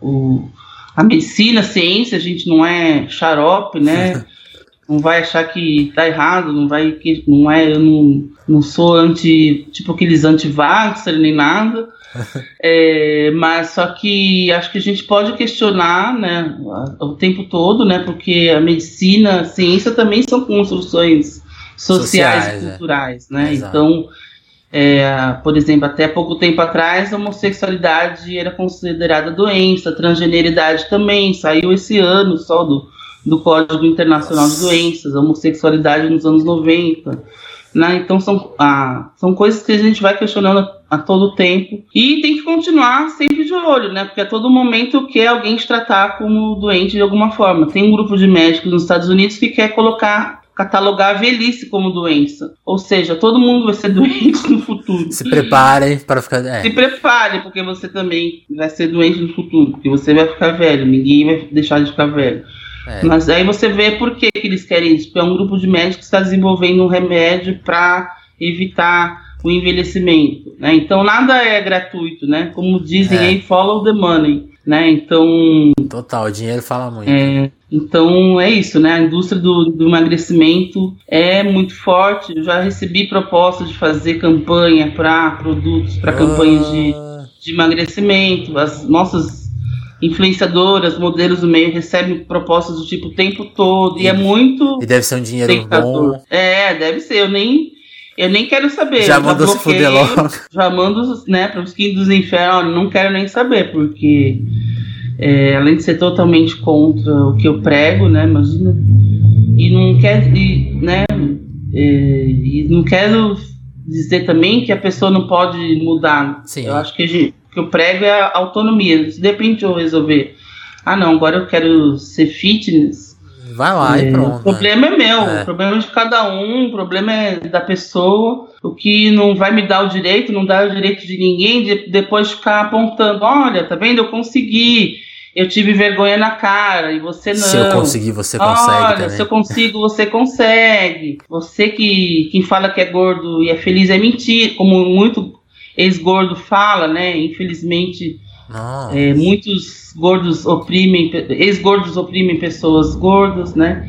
o, a medicina, a ciência, a gente não é xarope, né? não vai achar que tá errado, não vai que não é, eu não, não sou anti, tipo aqueles anti-vaxxer nem nada. é, mas só que acho que a gente pode questionar né, o tempo todo, né, porque a medicina, a ciência também são construções sociais, sociais e é. culturais. É. Né? Então, é, por exemplo, até pouco tempo atrás, a homossexualidade era considerada doença, a transgeneridade também, saiu esse ano só do, do Código Internacional Nossa. de Doenças, a homossexualidade nos anos 90. Né? Então são, ah, são coisas que a gente vai questionando a, a todo tempo e tem que continuar sempre de olho, né? Porque a todo momento quer alguém te tratar como doente de alguma forma. Tem um grupo de médicos nos Estados Unidos que quer colocar catalogar a velhice como doença. Ou seja, todo mundo vai ser doente no futuro. Se prepare para ficar. É. Se prepare, porque você também vai ser doente no futuro, porque você vai ficar velho, ninguém vai deixar de ficar velho. É. Mas aí você vê por que, que eles querem isso. Porque é um grupo de médicos que está desenvolvendo um remédio para evitar o envelhecimento. Né? Então nada é gratuito, né? Como dizem é. aí, follow the money. Né? Então. Total, o dinheiro fala muito. É, então é isso, né? A indústria do, do emagrecimento é muito forte. Eu já recebi propostas de fazer campanha para produtos, para campanhas de, ah. de emagrecimento. As nossas influenciadoras, modelos do meio recebem propostas do tipo o tempo todo. E, e é muito. E deve ser um dinheiro tentador. bom. É, deve ser. Eu nem. Eu nem quero saber. Já mandou se fuder logo. Já mando, né, para os quintos dos infernos, não quero nem saber, porque é, além de ser totalmente contra o que eu prego, né, imagina, e não quer, e, né, é, e não quero dizer também que a pessoa não pode mudar. Sim. Eu acho que a gente, que eu prego é a autonomia. Se de repente eu resolver, ah não, agora eu quero ser fitness, vai lá é, e pronto. O problema né? é meu, é. o problema é de cada um, o problema é da pessoa. O que não vai me dar o direito, não dá o direito de ninguém de depois ficar apontando: olha, tá vendo? Eu consegui eu tive vergonha na cara e você não. Se eu conseguir, você consegue. Olha, também. se eu consigo, você consegue. Você que quem fala que é gordo e é feliz é mentira, como muito ex-gordo fala, né? Infelizmente, é, muitos gordos oprimem, ex-gordos oprimem pessoas gordas, né?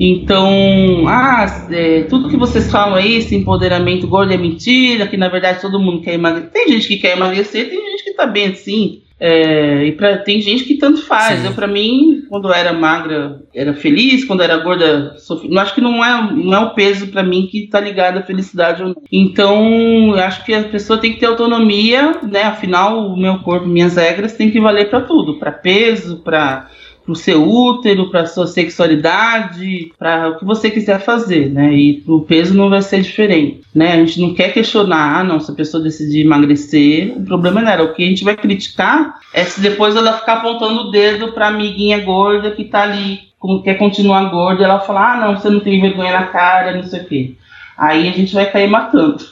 Então, ah, é, tudo que vocês falam aí, esse empoderamento gordo é mentira, que na verdade todo mundo quer emagrecer. Tem gente que quer emagrecer, tem gente que tá bem assim. É, e pra, tem gente que tanto faz. Eu, pra mim, quando eu era magra, era feliz, quando era gorda, sofri. Acho que não é, não é o peso para mim que tá ligado à felicidade ou não. Então, eu acho que a pessoa tem que ter autonomia, né? Afinal, o meu corpo, minhas regras tem que valer para tudo, para peso, para para o seu útero, para sua sexualidade, para o que você quiser fazer, né? E o peso não vai ser diferente, né? A gente não quer questionar, ah, não, se a pessoa decidir emagrecer, o problema não era. O que a gente vai criticar é se depois ela ficar apontando o dedo para a amiguinha gorda que está ali, quer continuar gorda, ela falar, ah, não, você não tem vergonha na cara, não sei o quê. Aí a gente vai cair matando.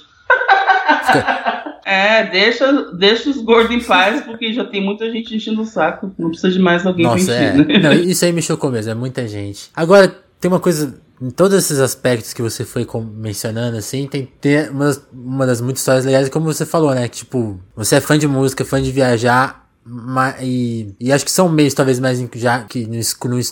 É, deixa, deixa os gordos em paz, porque já tem muita gente enchendo o saco. Não precisa de mais alguém Nossa, é. né? Não, isso aí me chocou mesmo, é muita gente. Agora, tem uma coisa. Em todos esses aspectos que você foi mencionando, assim, tem, tem uma, uma das muitas histórias legais, como você falou, né? Que, tipo, você é fã de música, fã de viajar, e, e, acho que são meios talvez mais já que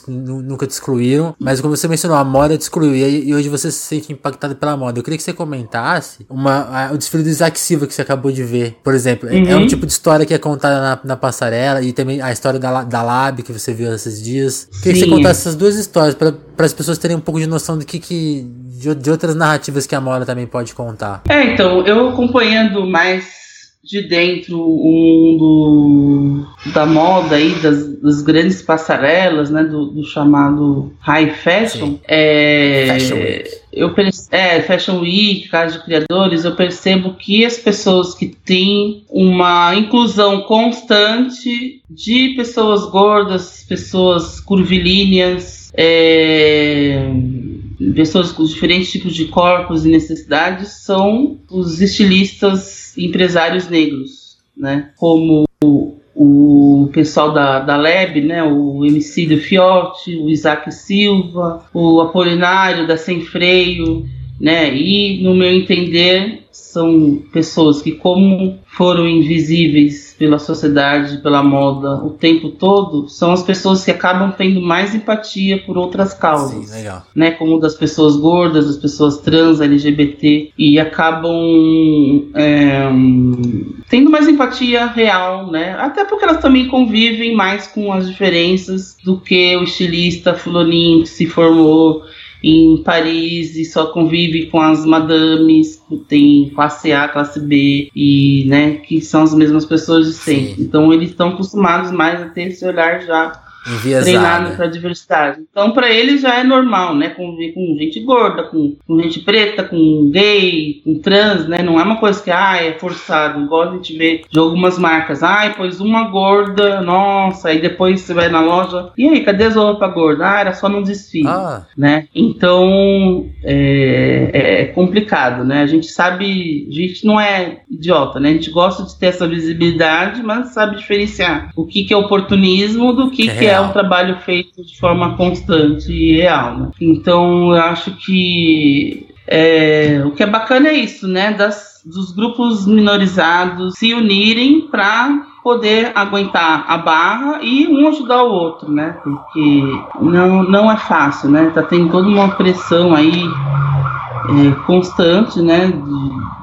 nunca te excluíram, mas como você mencionou, a moda te excluiu e, e, hoje você se sente impactado pela moda. Eu queria que você comentasse uma, a, o desfile do Isaac Silva que você acabou de ver, por exemplo. Uhum. É um uhum. tipo de história que é contada na, na, passarela e também a história da, da Lab que você viu esses dias. Eu queria que você contasse essas duas histórias para as pessoas terem um pouco de noção do que, que de, de outras narrativas que a moda também pode contar. É, então, eu acompanhando mais de dentro um do, da moda aí, das, das grandes passarelas, né, do, do chamado high fashion, é, fashion eu é, Fashion Week, Casa de Criadores, eu percebo que as pessoas que têm uma inclusão constante de pessoas gordas, pessoas curvilíneas, é, pessoas com diferentes tipos de corpos e necessidades são os estilistas empresários negros, né? Como o pessoal da, da Leb, né, o do Fiote, o Isaac Silva, o Apolinário da Sem Freio, né, e no meu entender são pessoas que como foram invisíveis pela sociedade, pela moda o tempo todo, são as pessoas que acabam tendo mais empatia por outras causas. Sim, legal. Né, como das pessoas gordas, das pessoas trans, LGBT, e acabam é, tendo mais empatia real, né? Até porque elas também convivem mais com as diferenças do que o estilista fulaninho que se formou em Paris e só convive com as madames, tem classe A, classe B e, né, que são as mesmas pessoas de sempre. Sim. Então eles estão acostumados mais a ter esse olhar já treinado para diversidade. Então, para eles já é normal, né? Conviver com gente gorda, com, com, gente preta, com gay, com trans, né? Não é uma coisa que, ah, é forçado. Igual a gente vê de algumas marcas. Ai, pois uma gorda, nossa, aí depois você vai na loja. E aí, cadê as roupas gordas? Ah, era só num desfile, ah. né? Então, é, é, complicado, né? A gente sabe, a gente não é idiota, né? A gente gosta de ter essa visibilidade, mas sabe diferenciar o que, que é oportunismo do que, que é é um trabalho feito de forma constante e real. Né? Então, eu acho que é, o que é bacana é isso, né? Das, dos grupos minorizados se unirem para poder aguentar a barra e um ajudar o outro, né? Porque não, não é fácil, né? Tá tendo toda uma pressão aí é, constante, né? De,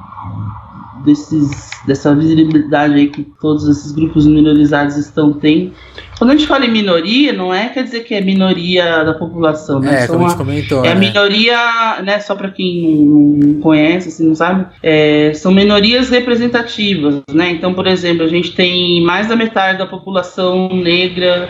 desses, dessa visibilidade aí que todos esses grupos minorizados estão tendo. Quando a gente fala em minoria, não é quer dizer que é minoria da população, né? É, como a gente comentou. É né? minoria, né? Só para quem não conhece, assim, não sabe, é, são minorias representativas, né? Então, por exemplo, a gente tem mais da metade da população negra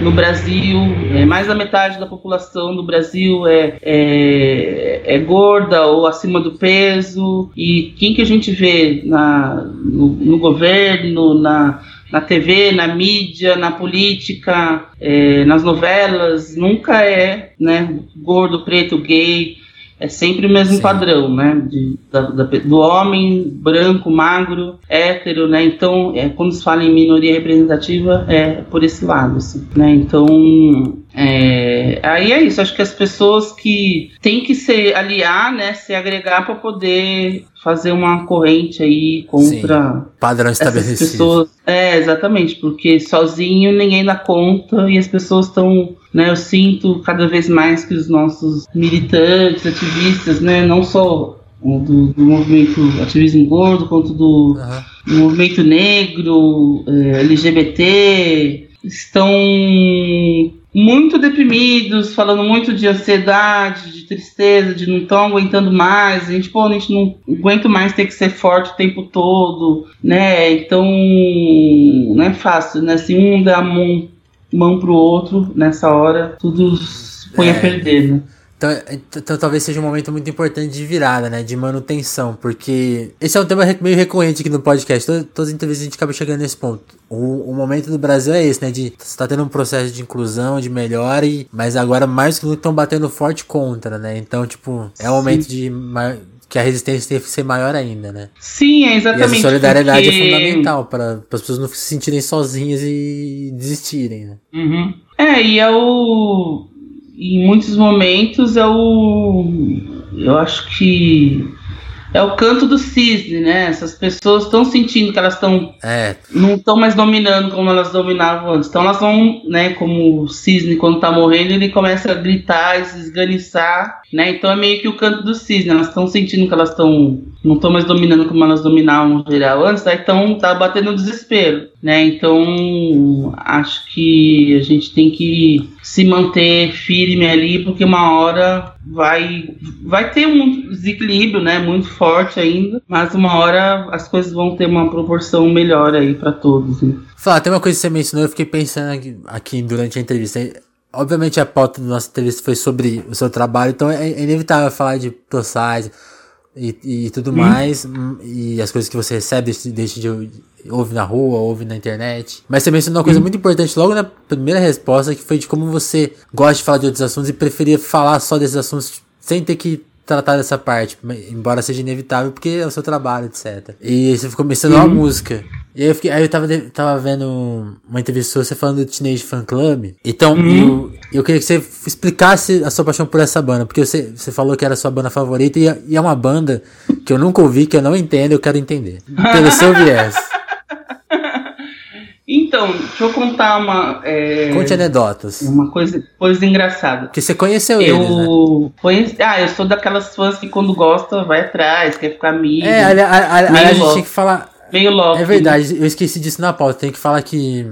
no Brasil, é, mais da metade da população do Brasil é, é, é, gorda ou acima do peso. E quem que a gente vê na, no, no governo, na na TV, na mídia, na política, é, nas novelas, nunca é né, gordo, preto, gay, é sempre o mesmo Sim. padrão, né? De, da, da, do homem branco, magro, hétero, né? Então, é, quando se fala em minoria representativa, é por esse lado, assim, né? Então, é, aí é isso. Acho que as pessoas que têm que se aliar, né? Se agregar para poder fazer uma corrente aí contra Sim, padrão estabelecido. Pessoas. É, exatamente, porque sozinho ninguém dá conta e as pessoas estão, né, eu sinto cada vez mais que os nossos militantes, ativistas, né, não só do, do movimento ativismo gordo, quanto do, uhum. do movimento negro, é, LGBT, estão muito deprimidos, falando muito de ansiedade, de tristeza, de não estão aguentando mais. A gente, pô, a gente não aguenta mais ter que ser forte o tempo todo, né? Então, não é fácil, né? Se um dá a mão, mão pro outro nessa hora, tudo põe é. a perder, né? Então, então, talvez seja um momento muito importante de virada, né? De manutenção, porque esse é um tema meio recorrente aqui no podcast. Todas, todas as entrevistas a gente acaba chegando nesse ponto. O, o momento do Brasil é esse, né? De você tá tendo um processo de inclusão, de melhora, e, mas agora mais que nunca estão batendo forte contra, né? Então, tipo, é o momento de que a resistência tem que ser maior ainda, né? Sim, é exatamente. E essa solidariedade é porque... é fundamental para as pessoas não se sentirem sozinhas e desistirem, né? Uhum. É, e é o em muitos momentos é o. Eu acho que é o canto do cisne, né? Essas pessoas estão sentindo que elas estão é. não estão mais dominando como elas dominavam antes. Então elas vão, né? Como o cisne quando está morrendo ele começa a gritar e se esganiçar, né? Então é meio que o canto do cisne. Elas estão sentindo que elas estão não estão mais dominando como elas dominavam no geral antes, aí então tá batendo desespero, né? Então acho que a gente tem que se manter firme ali, porque uma hora vai vai ter um desequilíbrio, né? Muito forte ainda, mas uma hora as coisas vão ter uma proporção melhor aí para todos. Né? Fala, tem uma coisa que você mencionou, eu fiquei pensando aqui, aqui durante a entrevista. Obviamente a pauta da nossa entrevista foi sobre o seu trabalho, então é, inevitável falar de plus size e, e tudo hum. mais, e as coisas que você recebe, deixa de ouvir na rua, ouve na internet. Mas você mencionou uma coisa hum. muito importante logo na primeira resposta, que foi de como você gosta de falar de outros assuntos e preferia falar só desses assuntos sem ter que tratar dessa parte, embora seja inevitável, porque é o seu trabalho, etc. E você ficou mencionando uhum. a música. E aí eu, fiquei, aí eu tava, tava vendo uma entrevista você falando do Teenage Fan Club. Então, uhum. eu, eu queria que você explicasse a sua paixão por essa banda, porque você, você falou que era a sua banda favorita, e, é, e é uma banda que eu nunca ouvi, que eu não entendo, eu quero entender. Pelo seu viés. Então, deixa eu contar uma. É, Conte anedotas. Uma coisa, coisa engraçada. Que você conheceu eu eles, né? Conheci, ah, eu sou daquelas fãs que quando gosta vai atrás, quer ficar amigo. É, a, a, a, a gente tinha que falar. Meio logo. É verdade, eu esqueci disso na pauta. Tem que falar que.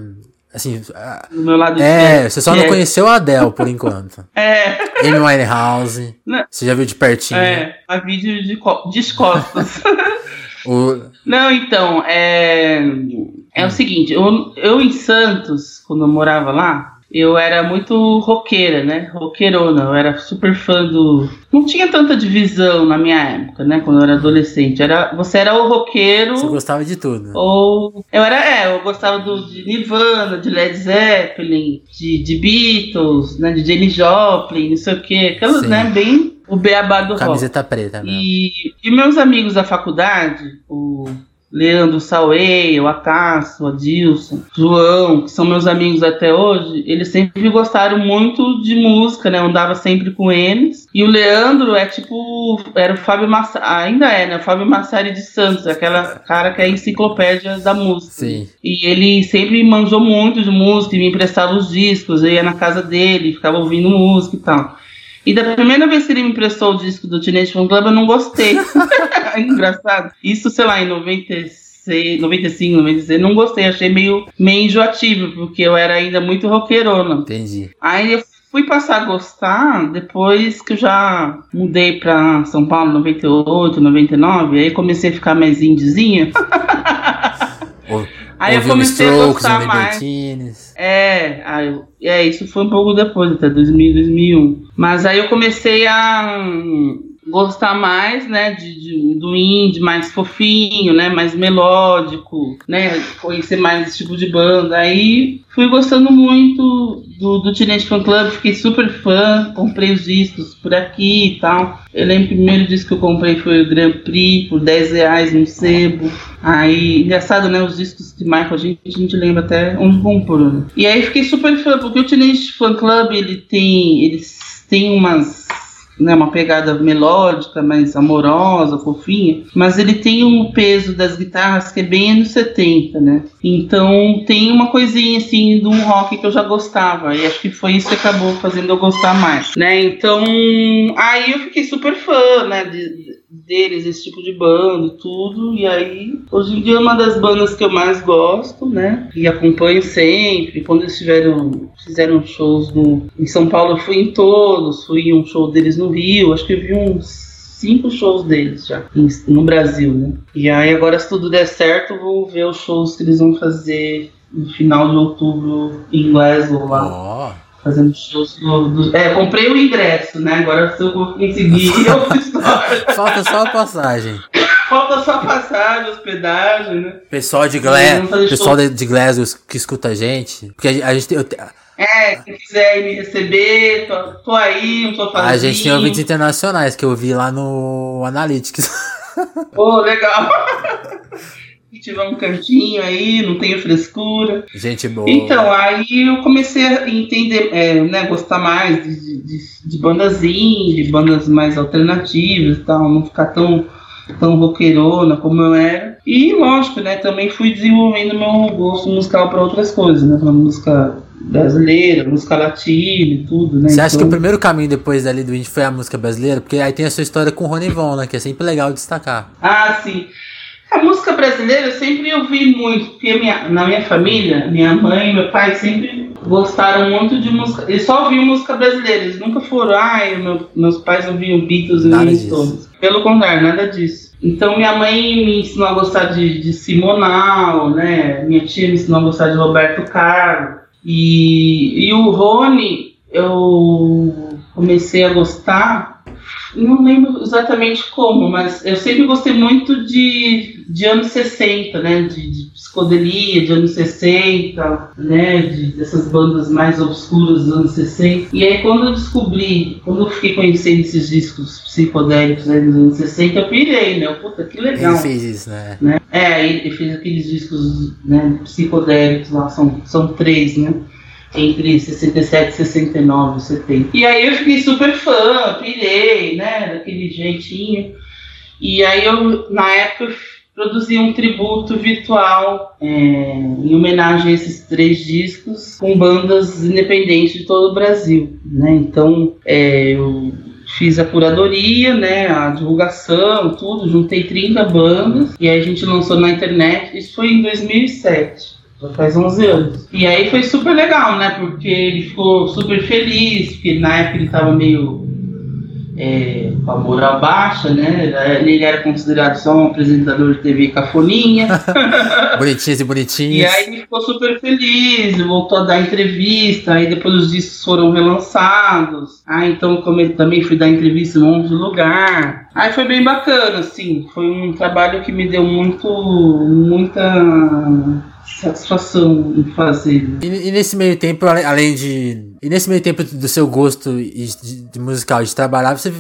Assim. Do meu lado É, você só não é. conheceu a Adele por enquanto. é. Amy Winehouse. Não. Você já viu de pertinho. É, a vídeo de, de costas. o... Não, então, é. É o seguinte, eu, eu em Santos, quando eu morava lá, eu era muito roqueira, né? Roqueirona, eu era super fã do. Não tinha tanta divisão na minha época, né? Quando eu era adolescente. Era... Você era o roqueiro. Você gostava de tudo. Ou. Eu era, é, eu gostava do, de Nirvana, de Led Zeppelin, de, de Beatles, né? De Jenny Joplin, não sei o quê. Aquelas, Sim. né? Bem o beabá do Camiseta rock. preta, né? E, e meus amigos da faculdade, o Leandro Sauei, o Acácio, o Adilson, João, que são meus amigos até hoje, eles sempre gostaram muito de música, né? Eu andava sempre com eles. E o Leandro é tipo. Era o Fábio Massari. Ainda é, né? O Fábio Massari de Santos, aquela cara que é a enciclopédia da música. Sim. E ele sempre manjou muito de música e me emprestava os discos. Eu ia na casa dele, ficava ouvindo música e tal. E da primeira vez que ele me emprestou o disco do Teenage Fan Club, eu não gostei. Engraçado. Isso, sei lá, em 96, 95, 96, não gostei. Achei meio, meio enjoativo, porque eu era ainda muito roqueirona. Entendi. Aí eu fui passar a gostar depois que eu já mudei pra São Paulo, 98, 99. Aí comecei a ficar mais indiezinha. Aí eu comecei Strokes, a gostar mais. É, aí, é, isso foi um pouco depois, até 2000, 2001. Mas aí eu comecei a gostar mais, né, de, de, do indie mais fofinho, né, mais melódico, né, conhecer mais esse tipo de banda. Aí fui gostando muito do, do Teenage Fan Club, fiquei super fã, comprei os discos por aqui e tal. Eu lembro que o primeiro disco que eu comprei foi o Grand Prix, por 10 reais no sebo. Aí, engraçado, né, os discos de Michael, a gente, a gente lembra até onde comprou. E aí fiquei super fã, porque o Teenage Fan Club, ele tem, eles têm umas né, uma pegada melódica, mais amorosa, fofinha, mas ele tem um peso das guitarras que é bem anos 70, né? Então tem uma coisinha assim de um rock que eu já gostava, e acho que foi isso que acabou fazendo eu gostar mais, né? Então aí eu fiquei super fã, né, de, deles, esse tipo de banda tudo. E aí, hoje em dia é uma das bandas que eu mais gosto, né? E acompanho sempre. Quando eles tiveram, fizeram shows no, em São Paulo, eu fui em todos. Fui em um show deles no Rio. Acho que eu vi uns cinco shows deles já no Brasil, né? E aí agora se tudo der certo, vou ver os shows que eles vão fazer no final de outubro em Glasgow lá. Oh fazendo shows do, do, É, comprei o ingresso, né? Agora se eu conseguir, eu Falta só a passagem. Falta só a passagem, hospedagem, né? Pessoal de Glasgow, pessoal de, de Glasgow que escuta a gente, porque a, a gente eu, é, quem quiser me receber, tô, tô aí, não tô fazendo. A gente tem ouvintes internacionais que eu vi lá no Analytics. Pô, oh, legal. tiver um cantinho aí, não tenho frescura. Gente boa. Então, aí eu comecei a entender, é, né, gostar mais de, de, de bandas indie, de bandas mais alternativas e tal, não ficar tão tão roqueirona como eu era. E lógico, né, também fui desenvolvendo meu gosto musical para outras coisas, né, pra música brasileira, música latina e tudo, né? Você acha então... que o primeiro caminho depois dali do indie foi a música brasileira? Porque aí tem a sua história com o Rony Von, né, que é sempre legal destacar. Ah, sim. A música brasileira eu sempre ouvi muito, porque minha, na minha família, minha mãe e meu pai sempre gostaram muito de música. Eles só ouviam música brasileira, eles nunca foram, ai, meu, meus pais ouviam Beatles e todos. Pelo contrário, nada disso. Então minha mãe me ensinou a gostar de, de Simonal, né? Minha tia me ensinou a gostar de Roberto Carlos. E, e o Rony, eu comecei a gostar não lembro exatamente como, mas eu sempre gostei muito de, de anos 60, né? De, de psicodelia, de anos 60, né? De, dessas bandas mais obscuras dos anos 60. E aí quando eu descobri, quando eu fiquei conhecendo esses discos psicodélicos né, dos anos 60, eu pirei, né? Puta, que legal. Ele fez isso, né? né? É, ele fez aqueles discos né, psicodélicos lá, são, são três, né? Entre 67, 69, 70. E aí eu fiquei super fã, pirei, né, daquele jeitinho. E aí eu, na época, produzi um tributo virtual é, em homenagem a esses três discos com bandas independentes de todo o Brasil, né? Então é, eu fiz a curadoria, né, a divulgação, tudo, juntei 30 bandas e aí a gente lançou na internet. Isso foi em 2007. Já faz 11 anos. E aí foi super legal, né? Porque ele ficou super feliz, porque na época ele tava meio é, com a moral baixa, né? Ele era considerado só um apresentador de TV cafoninha. bonitinhos e bonitinhos. E aí ele ficou super feliz, voltou a dar entrevista, aí depois os discos foram relançados. Ah, então como ele também fui dar entrevista em um monte de lugar. Aí foi bem bacana, assim. Foi um trabalho que me deu muito, muita satisfação em fazer. E, e, nesse meio tempo, além de. E nesse meio tempo do seu gosto de, de musical, de trabalhar, você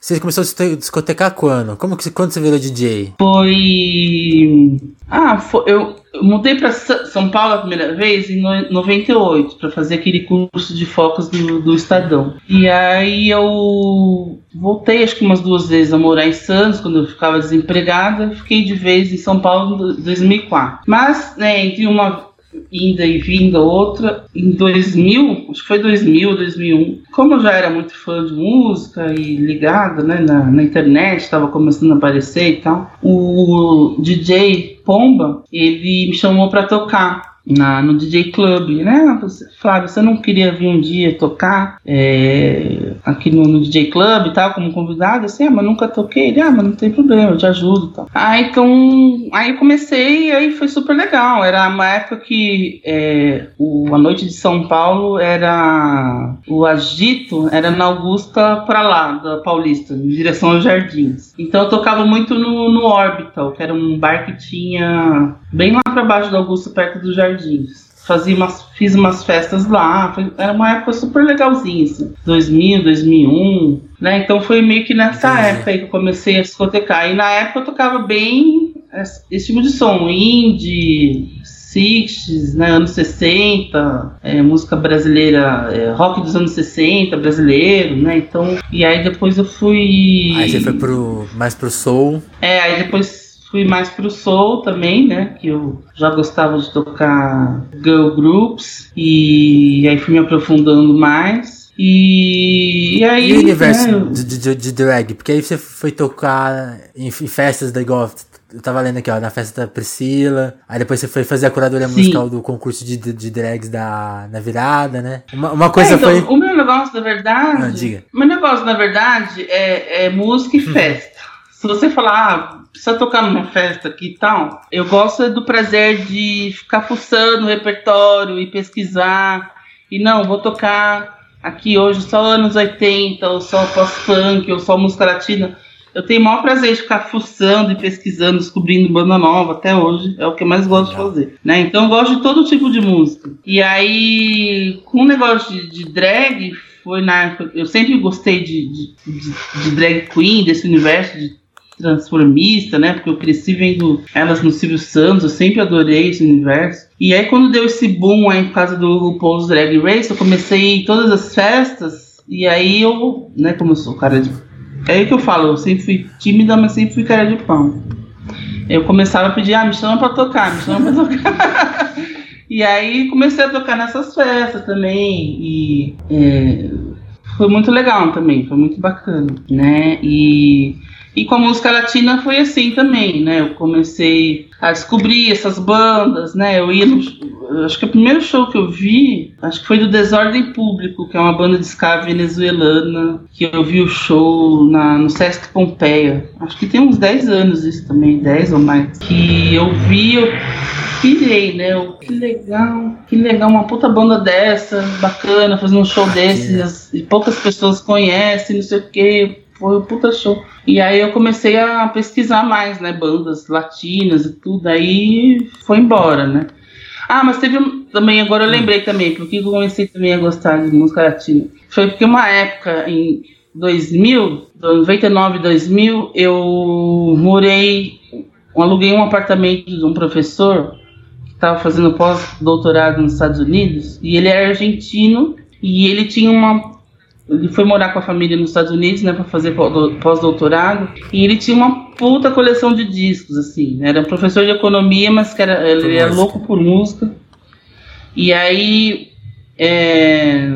você começou a discotecar quando? Como que quando você virou DJ? Foi. Ah, foi, eu, eu mudei para São Paulo a primeira vez em 98 para fazer aquele curso de focos do, do Estadão. E aí eu voltei acho que umas duas vezes a morar em Santos quando eu ficava desempregada. Fiquei de vez em São Paulo em 2004. Mas né, entre uma inda e vinda outra. Em 2000, acho que foi 2000, 2001, como eu já era muito fã de música e ligada né, na, na internet, estava começando a aparecer e tal, o DJ Pomba, ele me chamou para tocar na, no DJ Club, né? Flávio, você não queria vir um dia tocar é, aqui no, no, DJ Club e tal, como convidado? Assim, ah, mas nunca toquei. Ele, ah, mas não tem problema, eu te ajudo e tal. Ah, então, aí comecei e aí foi super legal. Era uma época que é, o, a noite de São Paulo era. O agito era na Augusta pra lá, da Paulista, em direção aos jardins. Então eu tocava muito no, no Orbital, que era um bar que tinha bem lá pra baixo da Augusta, perto dos jardins fazia umas, fiz umas festas lá, foi, era uma época super legalzinha, assim, 2000, 2001, né, então foi meio que nessa época aí que eu comecei a discotecar, e na época eu tocava bem esse tipo de som, indie, 60s, né, anos 60, é, música brasileira, é, rock dos anos 60, brasileiro, né, então, e aí depois eu fui... Aí você foi pro, mais pro soul? É, aí depois fui mais pro soul também, né? Que eu já gostava de tocar girl groups e aí fui me aprofundando mais. E, e aí. E o universo né, de, de, de, drag? Porque aí você foi tocar em, festas da igual. Eu tava lendo aqui, ó, na festa da Priscila. Aí depois você foi fazer a curadoria Sim. musical do concurso de, de, drags da, na virada, né? Uma, uma coisa é, então, foi. O meu negócio, na verdade. Não, diga. O meu negócio, na verdade, é, é música e festa. Se você falar, ah, precisa tocar numa festa aqui e tal, eu gosto do prazer de ficar fuçando o repertório e pesquisar. E não, vou tocar aqui hoje só anos 80, ou só pós-punk, ou só música latina. Eu tenho o maior prazer de ficar fuçando e pesquisando, descobrindo banda nova até hoje. É o que eu mais gosto de fazer. Né? Então eu gosto de todo tipo de música. E aí, com o negócio de, de drag, foi na época. Eu sempre gostei de, de, de, de drag queen, desse universo de transformista, né? Porque eu cresci vendo elas no Silvio Santos, eu sempre adorei esse universo. E aí quando deu esse boom aí por causa do RuPaul's Drag Race, eu comecei em todas as festas e aí eu, né, como eu sou cara de... É aí que eu falo, eu sempre fui tímida, mas sempre fui cara de pão. Eu começava a pedir, ah, me chama pra tocar, me chama pra tocar. e aí comecei a tocar nessas festas também e... É, foi muito legal também, foi muito bacana, né? E e com a música latina foi assim também, né? Eu comecei a descobrir essas bandas, né? Eu ia no, acho que o primeiro show que eu vi, acho que foi do Desordem Público, que é uma banda de ska venezuelana, que eu vi o show na, no Sesc Pompeia. Acho que tem uns 10 anos isso também, 10 ou mais. Que eu vi, eu pirei, né? Eu, que legal, que legal, uma puta banda dessa, bacana, fazer um show desses, e poucas pessoas conhecem, não sei o quê foi um puta show. E aí eu comecei a pesquisar mais, né? Bandas latinas e tudo. Aí foi embora, né? Ah, mas teve também, agora eu lembrei também, porque eu comecei também a gostar de música latina. Foi porque uma época, em 2000, 99, 2000, eu morei, aluguei um apartamento de um professor que estava fazendo pós-doutorado nos Estados Unidos, e ele era argentino, e ele tinha uma ele foi morar com a família nos Estados Unidos, né, para fazer pós-doutorado, e ele tinha uma puta coleção de discos, assim, né? era um professor de economia, mas que era, ele era louco por música. E aí, é,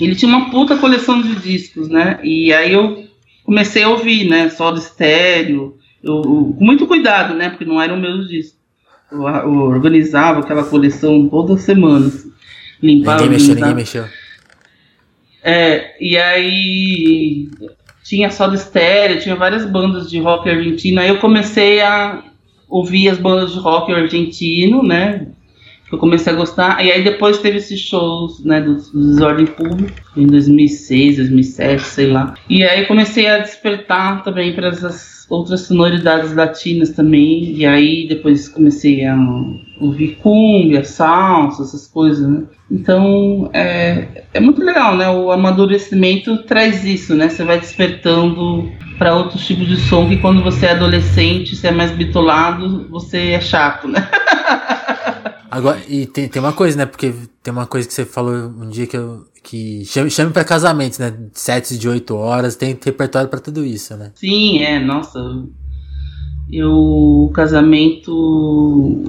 ele tinha uma puta coleção de discos, né? E aí eu comecei a ouvir, né, solo estéreo, eu, eu, com muito cuidado, né, porque não eram meus discos. Eu, eu organizava aquela coleção toda semana, assim, limpava. Ninguém mexeu, ninguém mexeu. É, e aí tinha só do estéreo, tinha várias bandas de rock argentino. Aí eu comecei a ouvir as bandas de rock argentino, né? Eu comecei a gostar. E aí depois teve esses shows, né, do, Desordem Público, em 2006, 2007, sei lá. E aí comecei a despertar também para essas outras sonoridades latinas também. E aí depois comecei a ouvir cumbia, salsa, essas coisas, né? Então é, é muito legal, né? O amadurecimento traz isso, né? Você vai despertando para outros tipos de som que quando você é adolescente, você é mais bitolado, você é chato, né? Agora, e tem, tem uma coisa, né? Porque tem uma coisa que você falou um dia que eu, que chame, chame para casamento, né? Sete de oito horas, tem repertório para tudo isso, né? Sim, é, nossa. Eu, o casamento.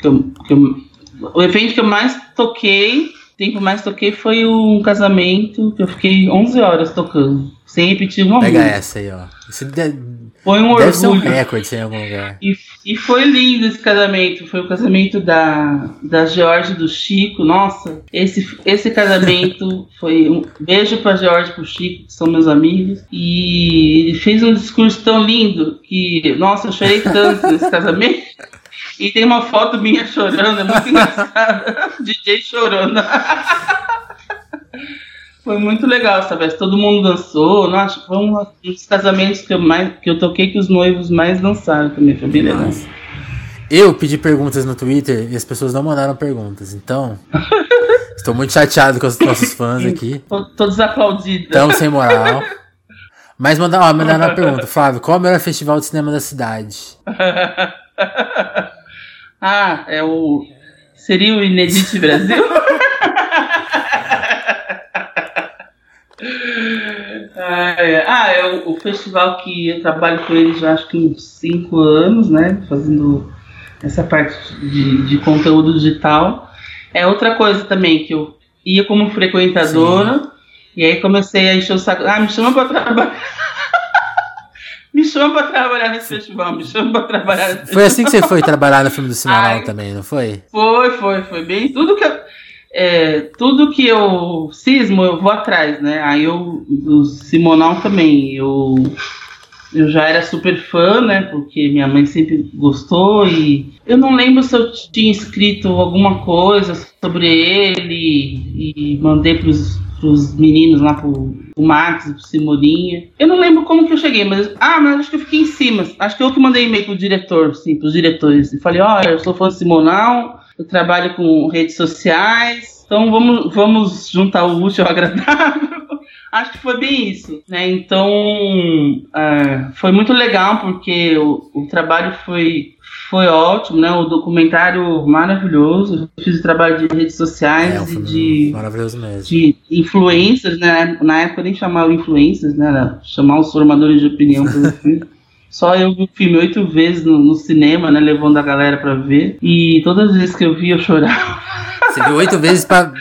Que eu, que eu, o evento que eu mais toquei tempo mais toquei foi um casamento que eu fiquei 11 horas tocando, sem repetir uma Pega música. essa aí, ó. Isso de- Foi um deve ser um orgulho. recorde em algum lugar. E, e foi lindo esse casamento. Foi o casamento da, da George e do Chico. Nossa, esse, esse casamento foi um beijo pra George e pro Chico, que são meus amigos. E ele fez um discurso tão lindo que, nossa, eu chorei tanto nesse casamento. E tem uma foto minha chorando, é muito engraçada. DJ chorando. Foi muito legal essa festa. Todo mundo dançou. Nossa, foi um dos casamentos que eu, mais, que eu toquei que os noivos mais dançaram também. Foi bem legal. Eu pedi perguntas no Twitter e as pessoas não mandaram perguntas. Então, estou muito chateado com os nossos fãs aqui. Tô, tô desaplaudida. Estão sem moral. Mas mandaram, ó, mandaram uma pergunta. Flávio, qual é o melhor festival de cinema da cidade? ah, é o. Seria o Inedit Brasil? Ah, é. O, o festival que eu trabalho com ele já acho que uns 5 anos, né? Fazendo essa parte de, de conteúdo digital. É outra coisa também que eu ia como frequentadora e aí comecei a encher o saco. Ah, me chama pra trabalhar. me chama pra trabalhar nesse festival, me chama pra trabalhar nesse Foi assim que você foi trabalhar no filme do Ai. também, não foi? Foi, foi, foi bem. Tudo que eu, é, tudo que eu cismo, eu vou atrás, né? Aí eu, do Simonal também, eu, eu já era super fã, né? Porque minha mãe sempre gostou e eu não lembro se eu tinha escrito alguma coisa sobre ele e mandei pros, pros meninos lá, pro, pro Max, pro Simoninha. Eu não lembro como que eu cheguei, mas. Ah, mas acho que eu fiquei em cima. Acho que eu que mandei e-mail pro diretor, sim, pros diretores. E falei, olha, eu sou fã do Simonal, eu trabalho com redes sociais, então vamos, vamos juntar o útil ao agradável. Acho que foi bem isso, né? Então é, foi muito legal porque o, o trabalho foi, foi ótimo, né? O documentário maravilhoso. Eu fiz o trabalho de redes sociais É um e de maravilhoso mesmo. de influencers, né? Na época nem chamava influencers, né? Chamar os formadores de opinião. Só eu vi o filme oito vezes no, no cinema, né? Levando a galera pra ver. E todas as vezes que eu vi, eu chorava. Você viu oito vezes pra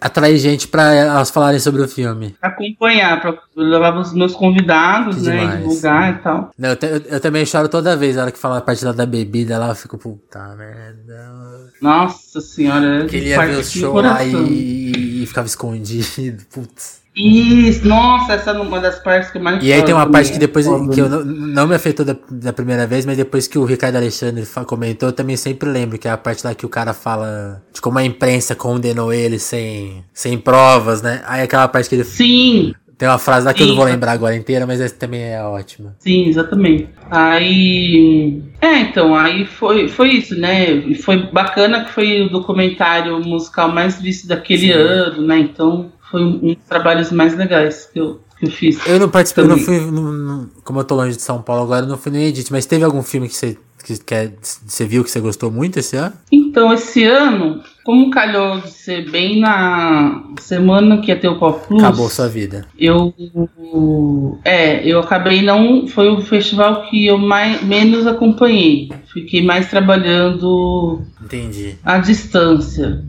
atrair gente pra elas falarem sobre o filme. Acompanhar, pra, eu levava os meus convidados, Que né? demais. Divulgar e tal. Não, eu, te- eu- eu também choro toda vez, na hora que fala a parte lá da bebida lá, eu fico, puta merda. Nossa senhora. Queria ver o show lá e, e ficava escondido, putz. Isso, nossa, essa é uma das partes que eu mais E aí tem uma parte que depois, que eu né? não, não me afetou da, da primeira vez, mas depois que o Ricardo Alexandre comentou, eu também sempre lembro, que é a parte lá que o cara fala de como a imprensa condenou ele sem, sem provas, né? Aí aquela parte que ele Sim, tem uma frase lá que eu não vou Sim. lembrar agora inteira, mas essa também é ótima. Sim, exatamente. Aí. É, então, aí foi, foi isso, né? E foi bacana que foi o documentário musical mais visto daquele Sim. ano, né? Então foi um um dos trabalhos mais legais que eu, que eu fiz. Eu não participei, eu não fui, no- no- como eu tô longe de São Paulo agora, eu não fui no Edit, mas teve algum filme que você, que, que você viu que você gostou muito esse ano? Então, esse ano, como calhou de ser bem na semana que ia ter o Pop Plus, Acabou sua vida. eu. É, eu acabei não. Foi o festival que eu mais, menos acompanhei. Fiquei mais trabalhando Entendi. à distância.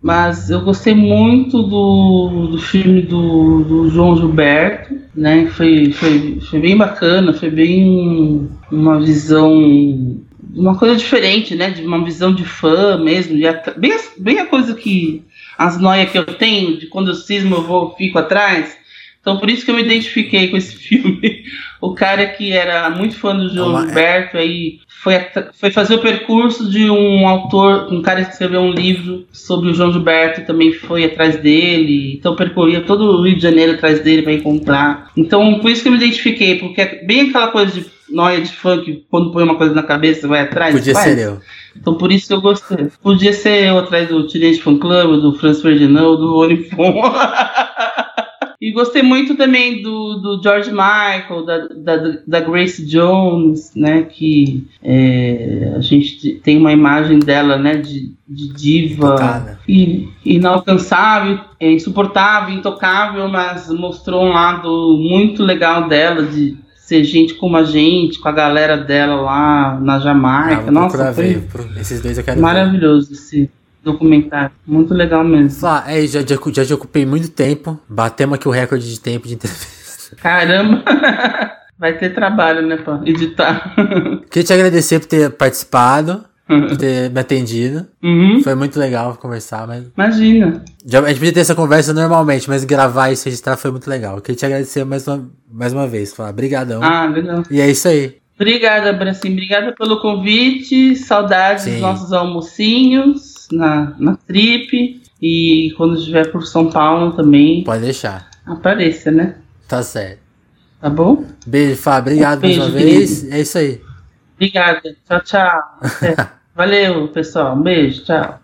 Mas eu gostei muito do, do filme do, do João Gilberto, né? Foi, foi, foi bem bacana, foi bem uma visão, uma coisa diferente, né? De uma visão de fã mesmo, de bem, bem a coisa que as noias que eu tenho, de quando eu cismo eu vou, fico atrás. Então por isso que eu me identifiquei com esse filme. O cara que era muito fã do João Uma- Gilberto aí foi, foi fazer o percurso de um autor, um cara que escreveu um livro sobre o João Gilberto também foi atrás dele. Então percorria todo o Rio de Janeiro atrás dele para encontrar. Então por isso que eu me identifiquei, porque é bem aquela coisa de noia de funk, quando põe uma coisa na cabeça vai atrás. Podia faz. ser eu. Então por isso que eu gostei. Podia ser eu atrás do Teenage Fan Club, do Franz Ferdinand, do Olifon. e gostei muito também do, do George Michael, da, da, da Grace Jones, né? Que é, a gente tem uma imagem dela, né? De, de diva. E, inalcançável, é, insuportável, intocável, mas mostrou um lado muito legal dela de ser gente como a gente, com a galera dela lá na Ah, Jamaica. vou Nossa, ver. Esses dois eu quero ver. maravilhoso esse, documentário. Muito legal mesmo. Flá, é, já, já, já te ocupei muito tempo. Batemos aqui o recorde de tempo de entrevista. Caramba! Vai ter trabalho, né, pra editar. Queria te agradecer por ter participado, por ter me atendido. Uhum. Foi muito legal conversar, mas. Imagina. Já, a gente podia ter essa conversa normalmente, mas gravar isso registrar foi muito legal. Eu queria te agradecer mais uma, mais uma vez. Falar, brigadão. Ah, legal. E é isso aí. Obrigada, Bracim. Obrigada pelo convite. Saudades Sim. dos nossos almocinhos na, na trip. E quando estiver por São Paulo também, Pode deixar. apareça, né? Tá certo. Tá bom? Beijo, Fá. Obrigado mais Beijo, uma vez. É isso aí. Obrigada. Tchau, tchau. Valeu, pessoal. Um beijo. Tchau.